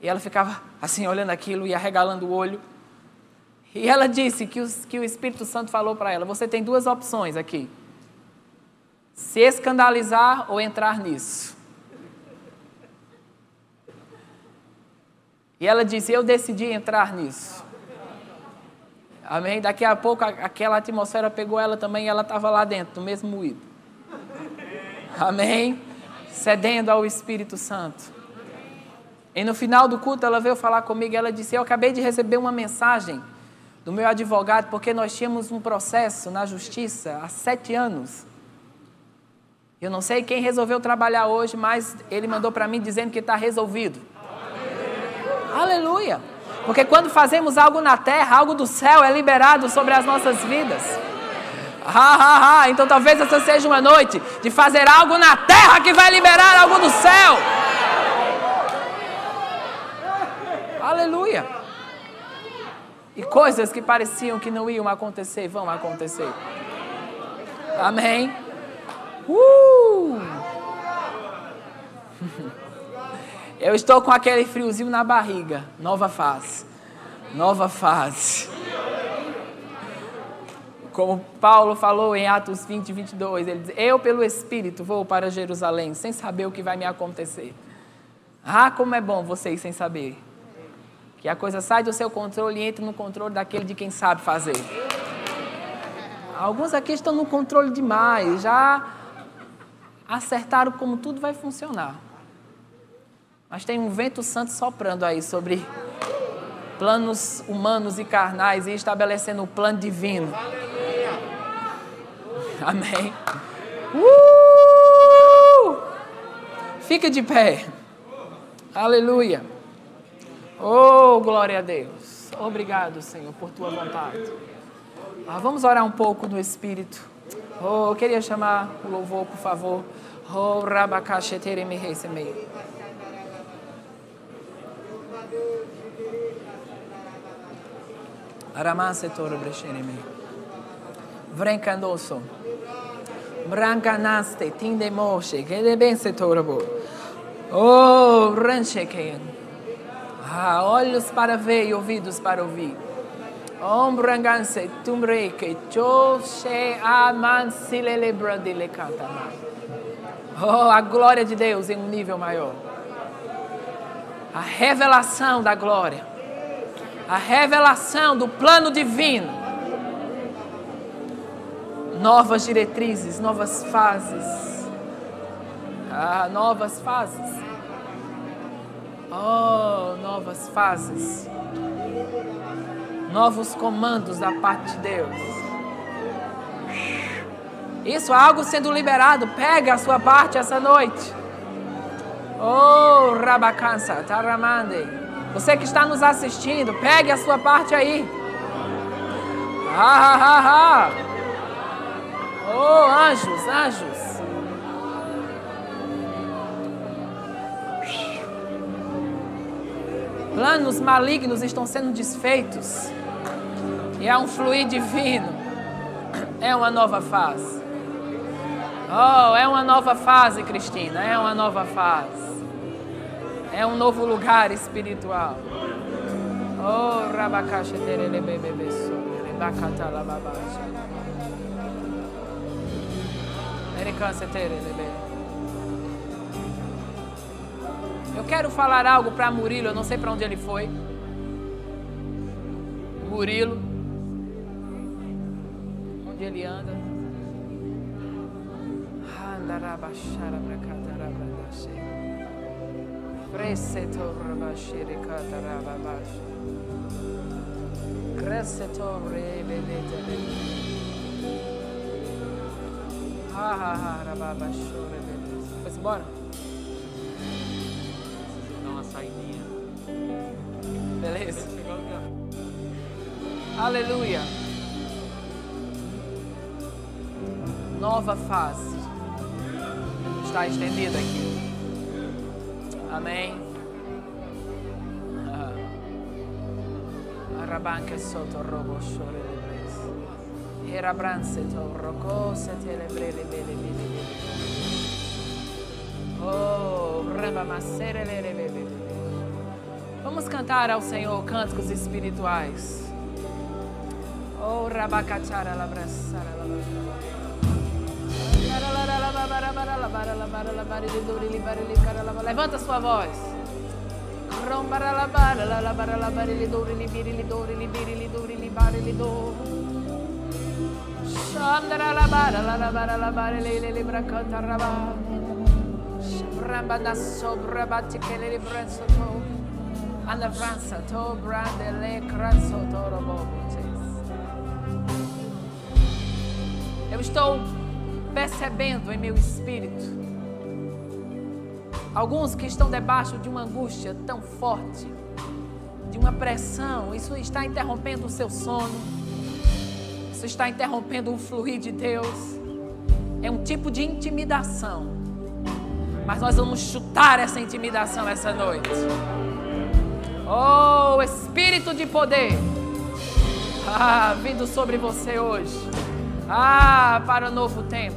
E ela ficava assim, olhando aquilo e arregalando o olho. E ela disse que, os, que o Espírito Santo falou para ela: você tem duas opções aqui. Se escandalizar ou entrar nisso. E ela disse: Eu decidi entrar nisso. Amém? Daqui a pouco aquela atmosfera pegou ela também e ela estava lá dentro, no mesmo moído. Amém? Cedendo ao Espírito Santo. E no final do culto ela veio falar comigo e ela disse: Eu acabei de receber uma mensagem do meu advogado, porque nós tínhamos um processo na justiça há sete anos. Eu não sei quem resolveu trabalhar hoje, mas ele mandou para mim dizendo que está resolvido. Aleluia! Porque quando fazemos algo na terra, algo do céu é liberado sobre as nossas vidas. Ha, ha, ha. Então talvez essa seja uma noite de fazer algo na terra que vai liberar algo do céu. Aleluia. E coisas que pareciam que não iam acontecer, vão acontecer. Amém. Uh! Eu estou com aquele friozinho na barriga. Nova fase. Nova fase. Como Paulo falou em Atos 20, 22, ele diz: Eu, pelo Espírito, vou para Jerusalém, sem saber o que vai me acontecer. Ah, como é bom vocês sem saber. Que a coisa sai do seu controle e entre no controle daquele de quem sabe fazer. Alguns aqui estão no controle demais, já acertaram como tudo vai funcionar. Mas tem um vento santo soprando aí sobre planos humanos e carnais e estabelecendo o plano divino. Amém. Uh! Fica de pé. Aleluia. Oh, glória a Deus. Obrigado, Senhor, por tua vontade. Ah, vamos orar um pouco no Espírito. Oh, eu queria chamar o louvor, por favor. Oh, rabacaxetere me recemei. Aramase toro bresheneme. Vrencandoso. Brancanaste, tinde moshe, que de ben se torabo. Oh, ranchekean. Ah, olhos para ver e ouvidos para ouvir. Ombranganse, tumbreke, choche, aman, silele, brandile, cantama. Oh, a glória de Deus em um nível maior. A revelação da glória a revelação do plano divino. Novas diretrizes, novas fases. Ah, novas fases. Oh, novas fases. Novos comandos da parte de Deus. Isso, algo sendo liberado. Pega a sua parte essa noite. Oh, Rabacansa, Taramande. Você que está nos assistindo, pegue a sua parte aí. Ha, ha, ha, ha. Oh, anjos, anjos. Planos malignos estão sendo desfeitos. E é um fluir divino. É uma nova fase. Oh, é uma nova fase, Cristina. É uma nova fase. É um novo lugar espiritual. Oh, rabacaixa terele bebê sobre bacatala terele Eu quero falar algo para Murilo, eu não sei para onde ele foi. Murilo. Onde ele anda? Andarabachara para saidinha. Beleza. Aleluia. Nova fase está estendida aqui. Amém. Arabanca sotto robo shore le bres. Era branse to roko se te le brele bele bele. Oh, reba macere le le bele. Vamos cantar ao Senhor cânticos espirituais. Oh, rabacachara, labraçara, Levanta sua voz. Andavrança, to brandele cranço torobobites. Eu estou percebendo em meu espírito alguns que estão debaixo de uma angústia tão forte, de uma pressão, isso está interrompendo o seu sono, isso está interrompendo o fluir de Deus. É um tipo de intimidação, mas nós vamos chutar essa intimidação essa noite. Oh, Espírito de poder, ah, vindo sobre você hoje. Ah, para o novo tempo,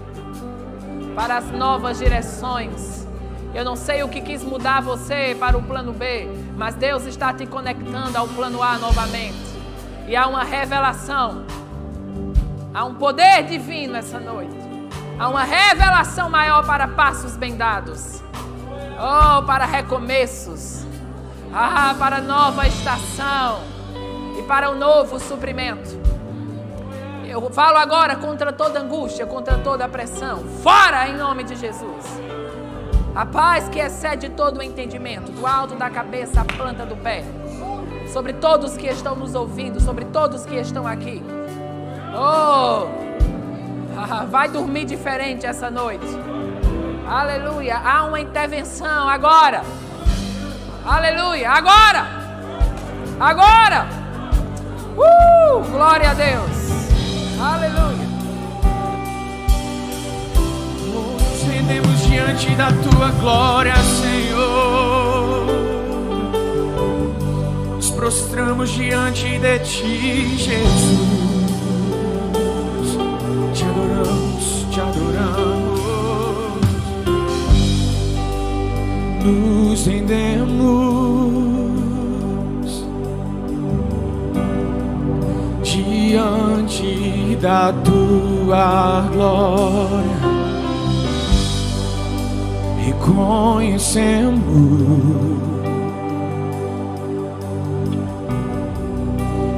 para as novas direções. Eu não sei o que quis mudar você para o plano B, mas Deus está te conectando ao plano A novamente. E há uma revelação, há um poder divino essa noite. Há uma revelação maior para passos bem dados. Oh, para recomeços. Ah, para nova estação e para o um novo suprimento. Eu falo agora contra toda angústia, contra toda pressão. Fora em nome de Jesus. A paz que excede todo o entendimento, do alto da cabeça à planta do pé. Sobre todos que estão nos ouvindo, sobre todos que estão aqui. Oh! Vai dormir diferente essa noite. Aleluia. Há uma intervenção agora. Aleluia. Agora. Agora. Uh! Glória a Deus. Aleluia. Nos rendemos diante da tua glória, Senhor. Nos prostramos diante de ti, Jesus. Te adoramos, te adoramos. Nos rendemos da tua glória. Reconhecemos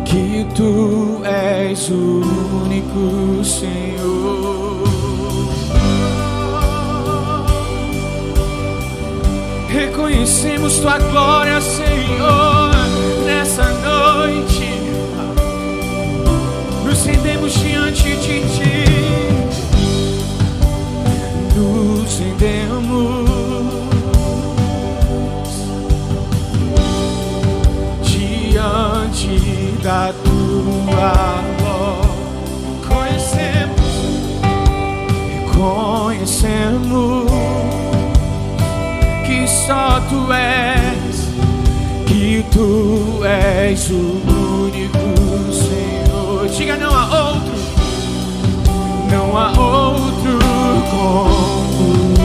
que tu és o único Senhor. Reconhecemos tua glória, Senhor, nessa noite. Rendemos diante de ti. Nos rendemos diante da tua glória. Conhecemos, reconhecemos que só tu és, que tu és o único Senhor. Diga não há outro, não há outro como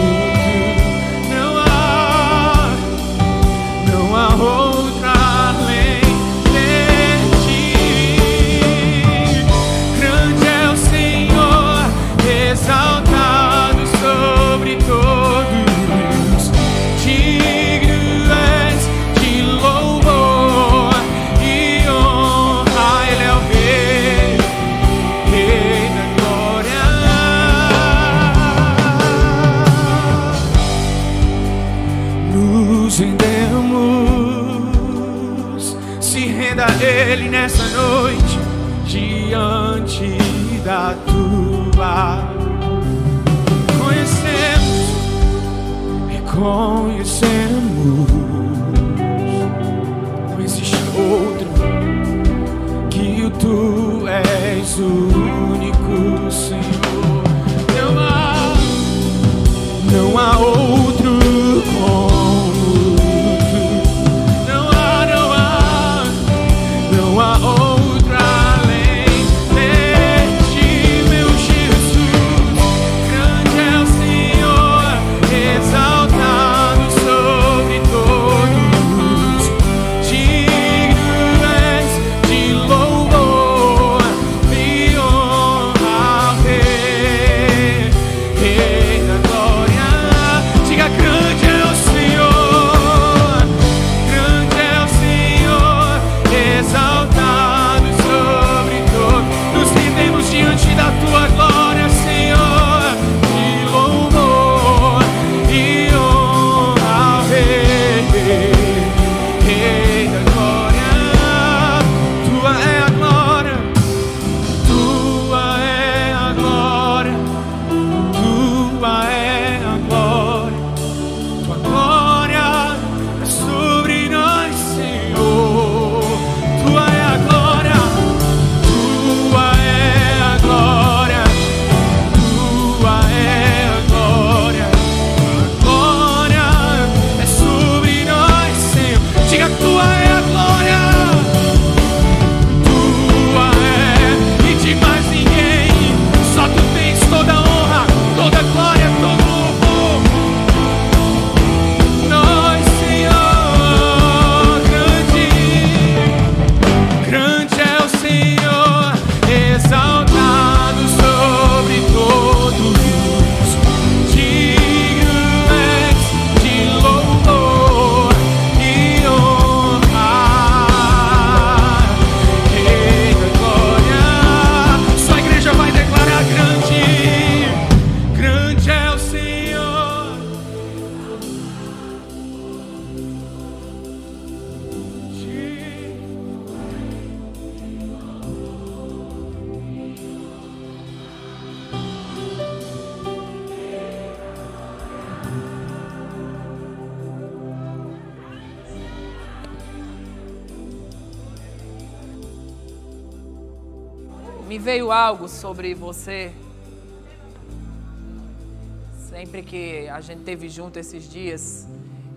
junto esses dias,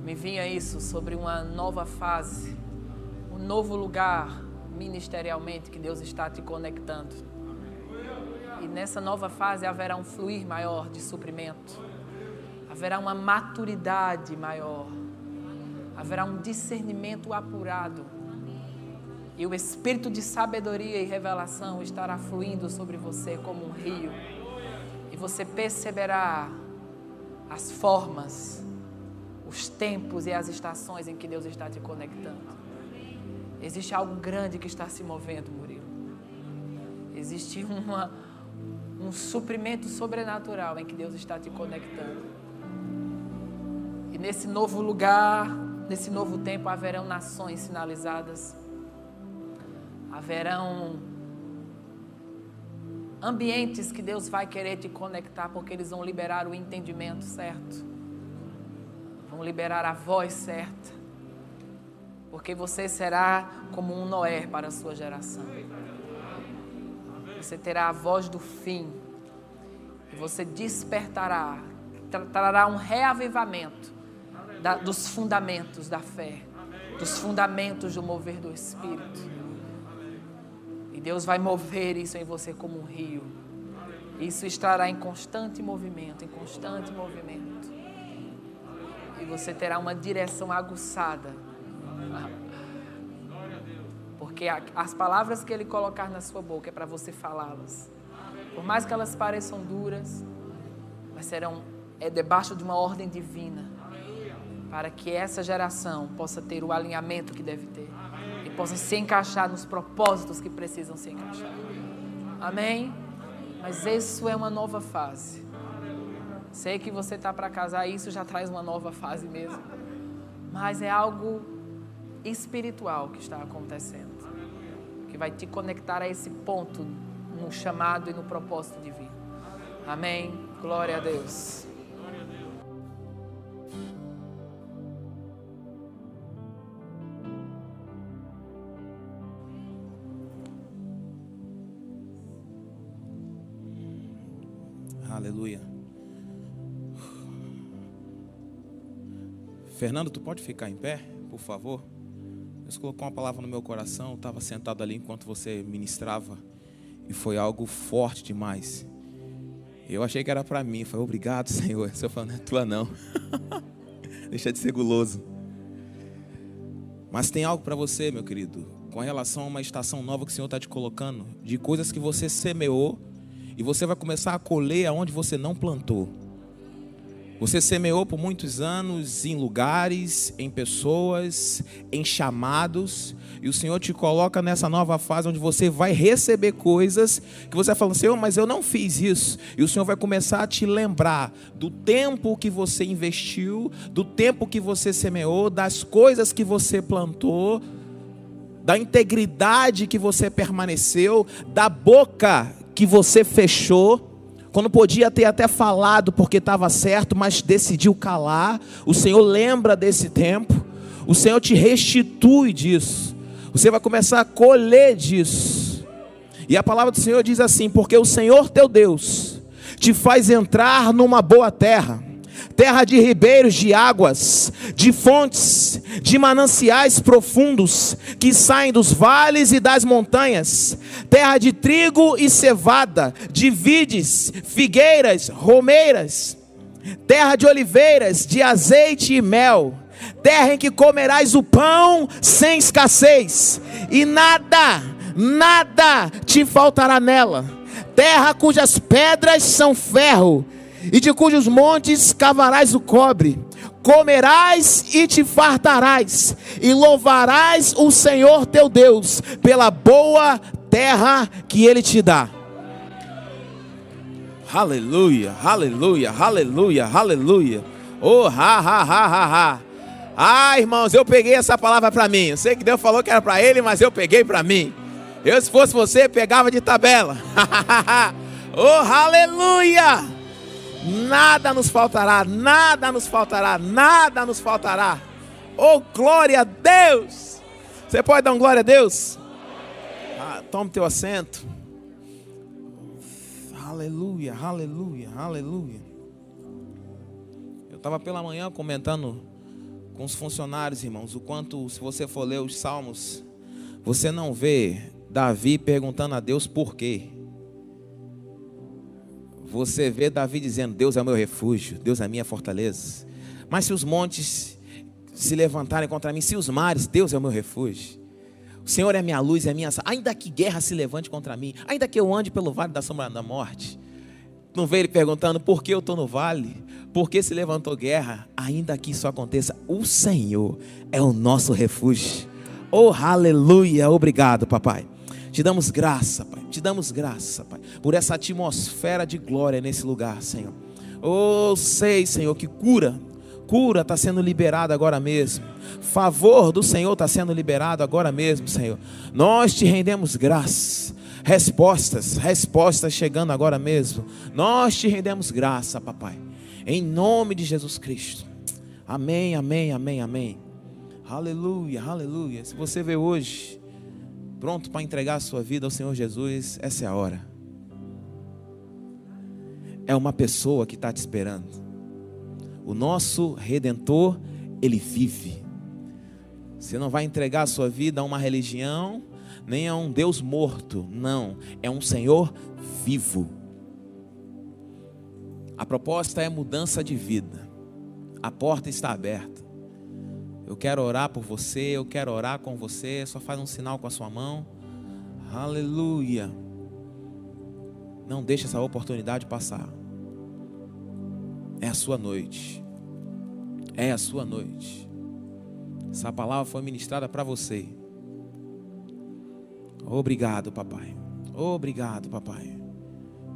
me vinha isso sobre uma nova fase, um novo lugar ministerialmente que Deus está te conectando. E nessa nova fase haverá um fluir maior de suprimento, haverá uma maturidade maior, haverá um discernimento apurado. E o espírito de sabedoria e revelação estará fluindo sobre você como um rio. E você perceberá as formas, os tempos e as estações em que Deus está te conectando. Existe algo grande que está se movendo, Murilo. Existe uma, um suprimento sobrenatural em que Deus está te conectando. E nesse novo lugar, nesse novo tempo, haverão nações sinalizadas, haverão ambientes que Deus vai querer te conectar, porque eles vão liberar o entendimento certo, vão liberar a voz certa porque você será como um Noé para a sua geração. Você terá a voz do fim. E você despertará, trará um reavivamento da, dos fundamentos da fé, dos fundamentos do mover do Espírito. Deus vai mover isso em você como um rio. Isso estará em constante movimento, em constante movimento. E você terá uma direção aguçada porque as palavras que Ele colocar na sua boca é para você falá-las. Por mais que elas pareçam duras, mas serão é debaixo de uma ordem divina, para que essa geração possa ter o alinhamento que deve ter e possa se encaixar nos propósitos que precisam se encaixar. Amém? Mas isso é uma nova fase. Sei que você está para casar, isso já traz uma nova fase mesmo. Mas é algo espiritual que está acontecendo, que vai te conectar a esse ponto no chamado e no propósito divino. Amém. Glória a Deus. Aleluia. Fernando, tu pode ficar em pé, por favor? Deus colocou uma palavra no meu coração, estava sentado ali enquanto você ministrava e foi algo forte demais. Eu achei que era para mim, foi obrigado, Senhor. Senhor falou, não é tua não. Deixa de ser guloso. Mas tem algo para você, meu querido, com relação a uma estação nova que o Senhor está te colocando, de coisas que você semeou e você vai começar a colher aonde você não plantou. Você semeou por muitos anos em lugares, em pessoas, em chamados, e o Senhor te coloca nessa nova fase onde você vai receber coisas que você vai falando, Senhor, mas eu não fiz isso. E o Senhor vai começar a te lembrar do tempo que você investiu, do tempo que você semeou, das coisas que você plantou, da integridade que você permaneceu, da boca que você fechou quando podia ter até falado porque estava certo, mas decidiu calar. O Senhor lembra desse tempo. O Senhor te restitui disso. Você vai começar a colher disso. E a palavra do Senhor diz assim: Porque o Senhor teu Deus te faz entrar numa boa terra terra de ribeiros de águas, de fontes, de mananciais profundos que saem dos vales e das montanhas, terra de trigo e cevada, de vides, figueiras, romeiras, terra de oliveiras, de azeite e mel, terra em que comerás o pão sem escassez, e nada, nada te faltará nela. Terra cujas pedras são ferro, e de cujos montes cavarás o cobre. Comerás e te fartarás, e louvarás o Senhor teu Deus pela boa terra que ele te dá. Aleluia, aleluia, aleluia, aleluia. Oh, ha, ha, ha, ha, ha. Ah, irmãos, eu peguei essa palavra para mim. Eu sei que Deus falou que era para ele, mas eu peguei para mim. Eu, se fosse você, pegava de tabela. oh, aleluia! Nada nos faltará, nada nos faltará, nada nos faltará. Oh, glória a Deus! Você pode dar um glória a Deus? Ah, tome teu assento. Aleluia, aleluia, aleluia. Eu estava pela manhã comentando com os funcionários, irmãos, o quanto, se você for ler os salmos, você não vê Davi perguntando a Deus por quê. Você vê Davi dizendo: Deus é o meu refúgio, Deus é a minha fortaleza. Mas se os montes se levantarem contra mim, se os mares, Deus é o meu refúgio. O Senhor é minha luz, é minha. Ainda que guerra se levante contra mim, ainda que eu ande pelo vale da sombra da morte. Não vê ele perguntando por que eu estou no vale, por que se levantou guerra, ainda que isso aconteça, o Senhor é o nosso refúgio. Oh, aleluia! Obrigado, papai. Te damos graça, Pai. Te damos graça, Pai, por essa atmosfera de glória nesse lugar, Senhor. Oh, sei, Senhor, que cura, cura está sendo liberada agora mesmo. Favor do Senhor está sendo liberado agora mesmo, Senhor. Nós te rendemos graça. Respostas, respostas chegando agora mesmo. Nós te rendemos graça, papai. Em nome de Jesus Cristo. Amém, amém, amém, amém. Aleluia, aleluia. Se você vê hoje pronto para entregar a sua vida ao Senhor Jesus, essa é a hora. É uma pessoa que está te esperando. O nosso redentor, ele vive. Você não vai entregar a sua vida a uma religião, nem a um Deus morto. Não, é um Senhor vivo. A proposta é mudança de vida. A porta está aberta. Eu quero orar por você, eu quero orar com você. Só faz um sinal com a sua mão. Aleluia. Não deixe essa oportunidade passar. É a sua noite. É a sua noite. Essa palavra foi ministrada para você. Obrigado, papai. Obrigado, papai.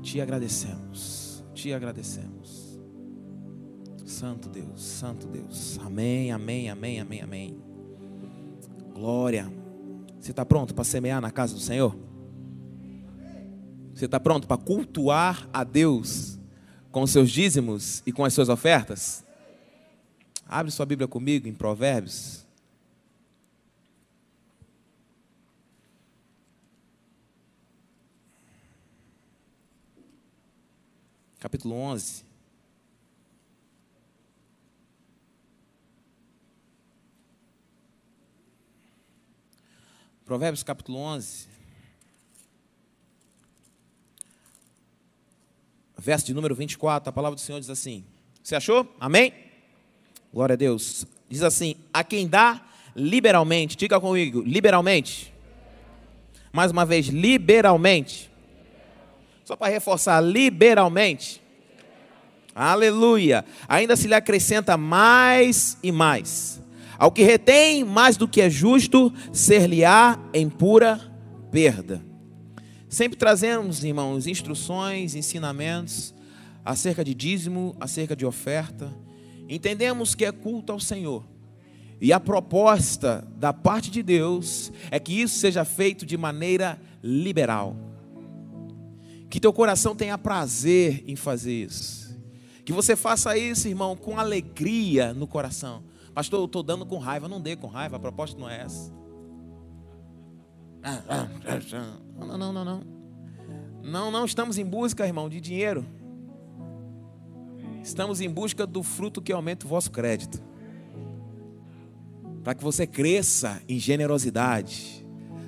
Te agradecemos. Te agradecemos. Santo Deus, Santo Deus. Amém, amém, amém, amém, amém. Glória. Você está pronto para semear na casa do Senhor? Você está pronto para cultuar a Deus com os seus dízimos e com as suas ofertas? Abre sua Bíblia comigo em Provérbios. Capítulo 11. Provérbios capítulo 11. Verso de número 24, a palavra do Senhor diz assim: Você achou? Amém? Glória a Deus. Diz assim: A quem dá liberalmente, diga comigo, liberalmente. Mais uma vez, liberalmente. Só para reforçar, liberalmente. Aleluia. Ainda se lhe acrescenta mais e mais. Ao que retém mais do que é justo, ser-lhe-á em pura perda. Sempre trazemos, irmãos, instruções, ensinamentos acerca de dízimo, acerca de oferta. Entendemos que é culto ao Senhor. E a proposta da parte de Deus é que isso seja feito de maneira liberal. Que teu coração tenha prazer em fazer isso. Que você faça isso, irmão, com alegria no coração Pastor, eu estou dando com raiva. Não dê com raiva, a proposta não é essa. Não, não, não, não. Não, não estamos em busca, irmão, de dinheiro. Estamos em busca do fruto que aumenta o vosso crédito. Para que você cresça em generosidade.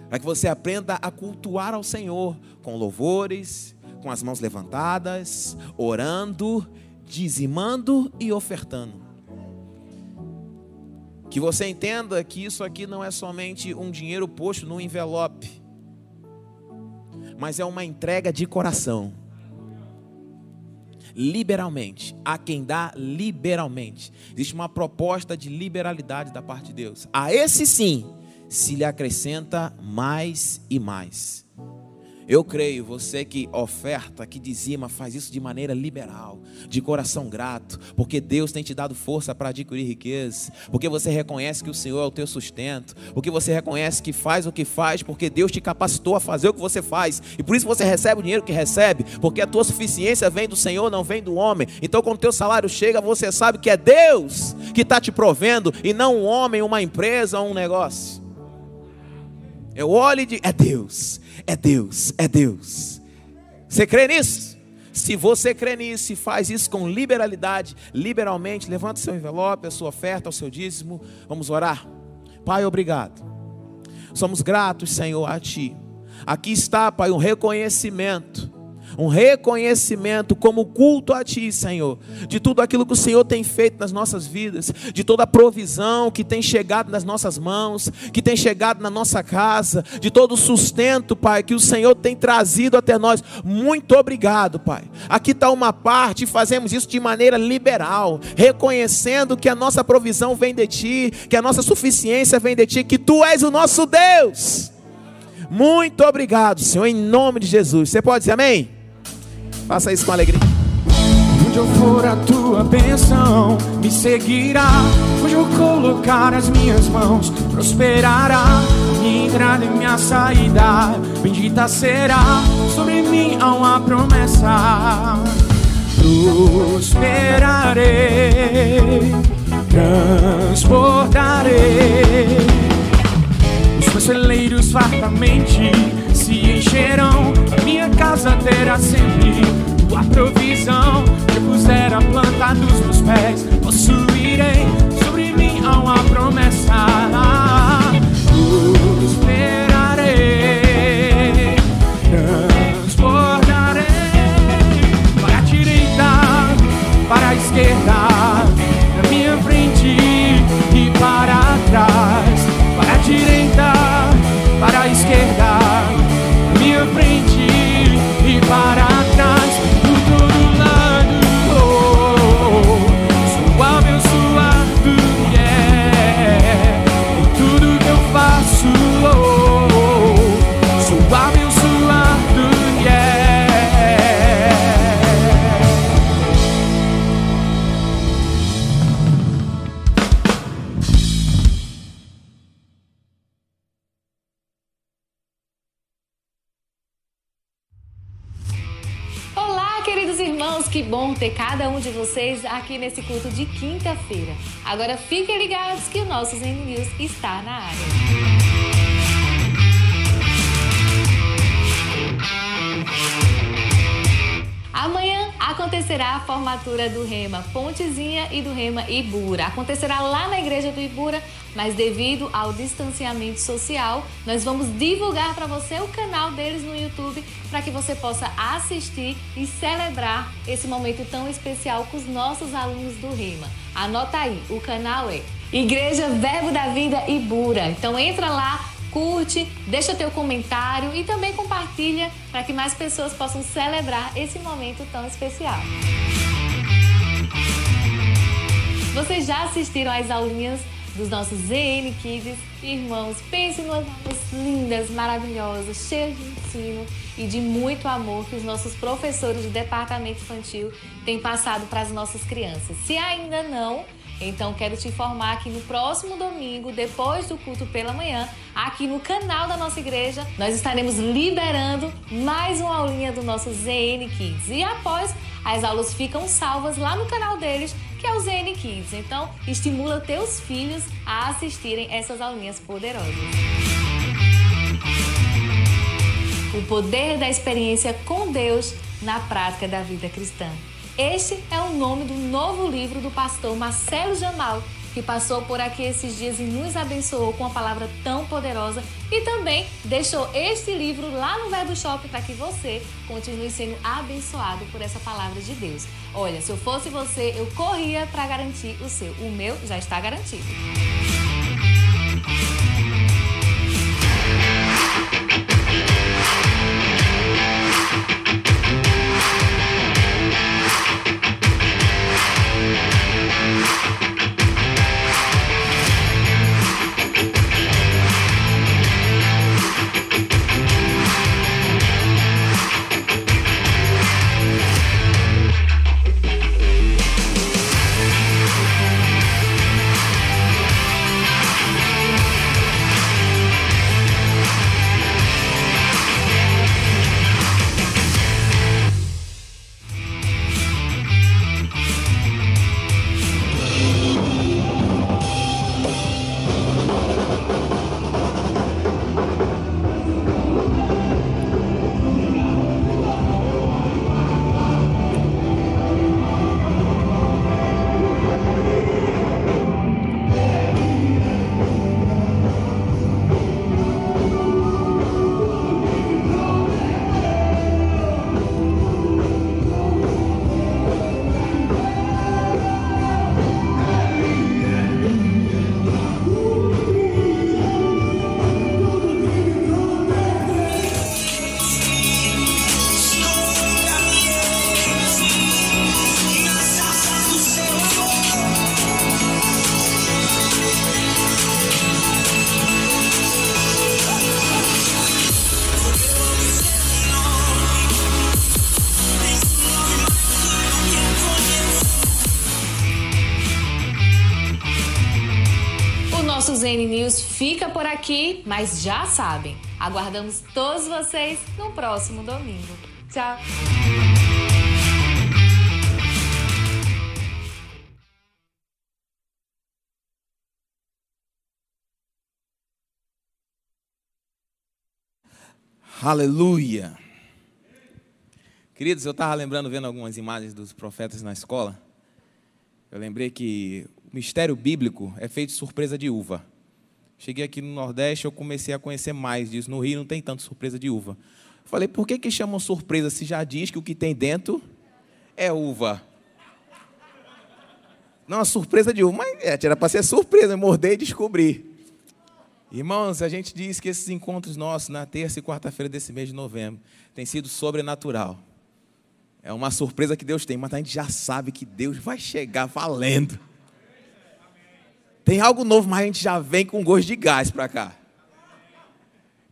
Para que você aprenda a cultuar ao Senhor com louvores, com as mãos levantadas, orando, dizimando e ofertando. Que você entenda que isso aqui não é somente um dinheiro posto no envelope, mas é uma entrega de coração. Liberalmente, a quem dá liberalmente. Existe uma proposta de liberalidade da parte de Deus. A esse sim se lhe acrescenta mais e mais. Eu creio, você que oferta, que dizima, faz isso de maneira liberal, de coração grato, porque Deus tem te dado força para adquirir riqueza, porque você reconhece que o Senhor é o teu sustento, porque você reconhece que faz o que faz, porque Deus te capacitou a fazer o que você faz, e por isso você recebe o dinheiro que recebe, porque a tua suficiência vem do Senhor, não vem do homem. Então, quando o teu salário chega, você sabe que é Deus que está te provendo, e não um homem, uma empresa ou um negócio. Eu olho e digo: é Deus, é Deus, é Deus. Você crê nisso? Se você crê nisso e faz isso com liberalidade, liberalmente, levanta seu envelope, a sua oferta, o seu dízimo. Vamos orar. Pai, obrigado. Somos gratos, Senhor, a Ti. Aqui está, Pai, um reconhecimento um reconhecimento como culto a Ti, Senhor, de tudo aquilo que o Senhor tem feito nas nossas vidas, de toda a provisão que tem chegado nas nossas mãos, que tem chegado na nossa casa, de todo o sustento, Pai, que o Senhor tem trazido até nós. Muito obrigado, Pai. Aqui está uma parte fazemos isso de maneira liberal, reconhecendo que a nossa provisão vem de Ti, que a nossa suficiência vem de Ti, que Tu és o nosso Deus. Muito obrigado, Senhor, em nome de Jesus. Você pode dizer amém? Faça isso com alegria. Onde eu for a tua bênção me seguirá. Onde eu colocar as minhas mãos prosperará. Minha entrada e minha saída, bendita será. Sobre mim há uma promessa. Prosperarei, transportarei. Os meus celeiros fartamente se encherão. Minha casa terá sempre tua provisão. Que puser a planta dos meus pés, possuirei. Sobre mim há uma promessa. E que bom ter cada um de vocês aqui nesse culto de quinta-feira. Agora fiquem ligados que o nosso Zen News está na área. Amanhã acontecerá a formatura do Rema Pontezinha e do Rema Ibura. Acontecerá lá na igreja do Ibura, mas devido ao distanciamento social, nós vamos divulgar para você o canal deles no YouTube para que você possa assistir e celebrar esse momento tão especial com os nossos alunos do Rema. Anota aí, o canal é Igreja Verbo da Vida Ibura. Então entra lá, curte, deixa teu comentário e também compartilha para que mais pessoas possam celebrar esse momento tão especial. Vocês já assistiram às aulinhas dos nossos ZN Kids? Irmãos, pense em aulas lindas, maravilhosas, cheias de ensino e de muito amor que os nossos professores do departamento infantil têm passado para as nossas crianças. Se ainda não, então quero te informar que no próximo domingo, depois do culto pela manhã, aqui no canal da nossa igreja, nós estaremos liberando mais uma aulinha do nosso ZN Kids. E após, as aulas ficam salvas lá no canal deles, que é o ZN Kids. Então, estimula teus filhos a assistirem essas aulinhas poderosas. O poder da experiência com Deus na prática da vida cristã. Este é o nome do novo livro do pastor Marcelo Jamal, que passou por aqui esses dias e nos abençoou com uma palavra tão poderosa e também deixou este livro lá no Verbo Shop para que você continue sendo abençoado por essa palavra de Deus. Olha, se eu fosse você, eu corria para garantir o seu. O meu já está garantido. Fica por aqui, mas já sabem, aguardamos todos vocês no próximo domingo. Tchau! Aleluia. Queridos, eu estava lembrando, vendo algumas imagens dos profetas na escola. Eu lembrei que o mistério bíblico é feito de surpresa de uva. Cheguei aqui no Nordeste, eu comecei a conhecer mais disso. No Rio não tem tanto surpresa de uva. Falei, por que, que chamam surpresa se já diz que o que tem dentro é uva? Não, a surpresa de uva, mas é, era para ser surpresa, morder e descobrir. Irmãos, a gente diz que esses encontros nossos na terça e quarta-feira desse mês de novembro têm sido sobrenatural. É uma surpresa que Deus tem, mas a gente já sabe que Deus vai chegar valendo. Tem algo novo, mas a gente já vem com gosto de gás para cá.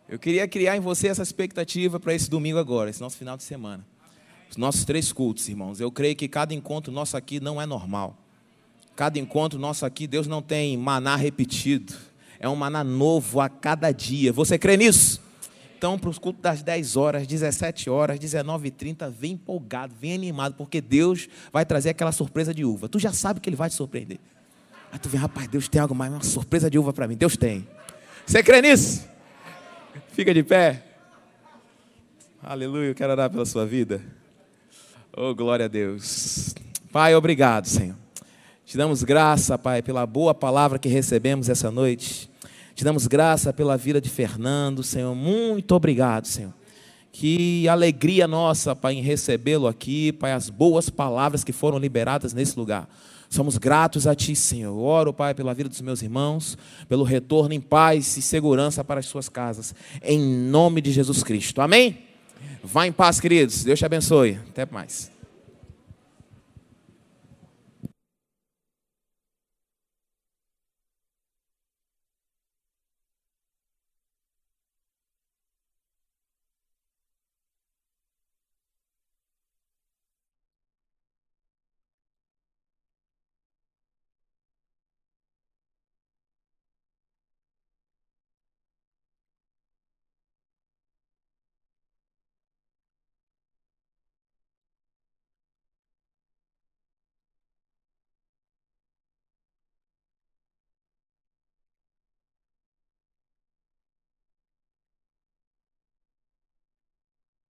Eu queria criar em você essa expectativa para esse domingo agora, esse nosso final de semana. Os nossos três cultos, irmãos. Eu creio que cada encontro nosso aqui não é normal. Cada encontro nosso aqui, Deus não tem maná repetido é um maná novo a cada dia. Você crê nisso? Então, para os cultos das 10 horas, 17 horas, 19h30, vem empolgado, vem animado, porque Deus vai trazer aquela surpresa de uva. Tu já sabe que Ele vai te surpreender. Aí tu vem, rapaz, Deus tem algo mais, uma surpresa de uva para mim. Deus tem. Você crê nisso? Fica de pé. Aleluia, eu quero orar pela sua vida. Oh, glória a Deus. Pai, obrigado, Senhor. Te damos graça, Pai, pela boa palavra que recebemos essa noite. Te damos graça pela vida de Fernando, Senhor. Muito obrigado, Senhor. Que alegria nossa, Pai, em recebê-lo aqui, Pai, as boas palavras que foram liberadas nesse lugar. Somos gratos a Ti, Senhor. Oro, Pai, pela vida dos meus irmãos, pelo retorno em paz e segurança para as suas casas. Em nome de Jesus Cristo. Amém? Vá em paz, queridos. Deus te abençoe. Até mais.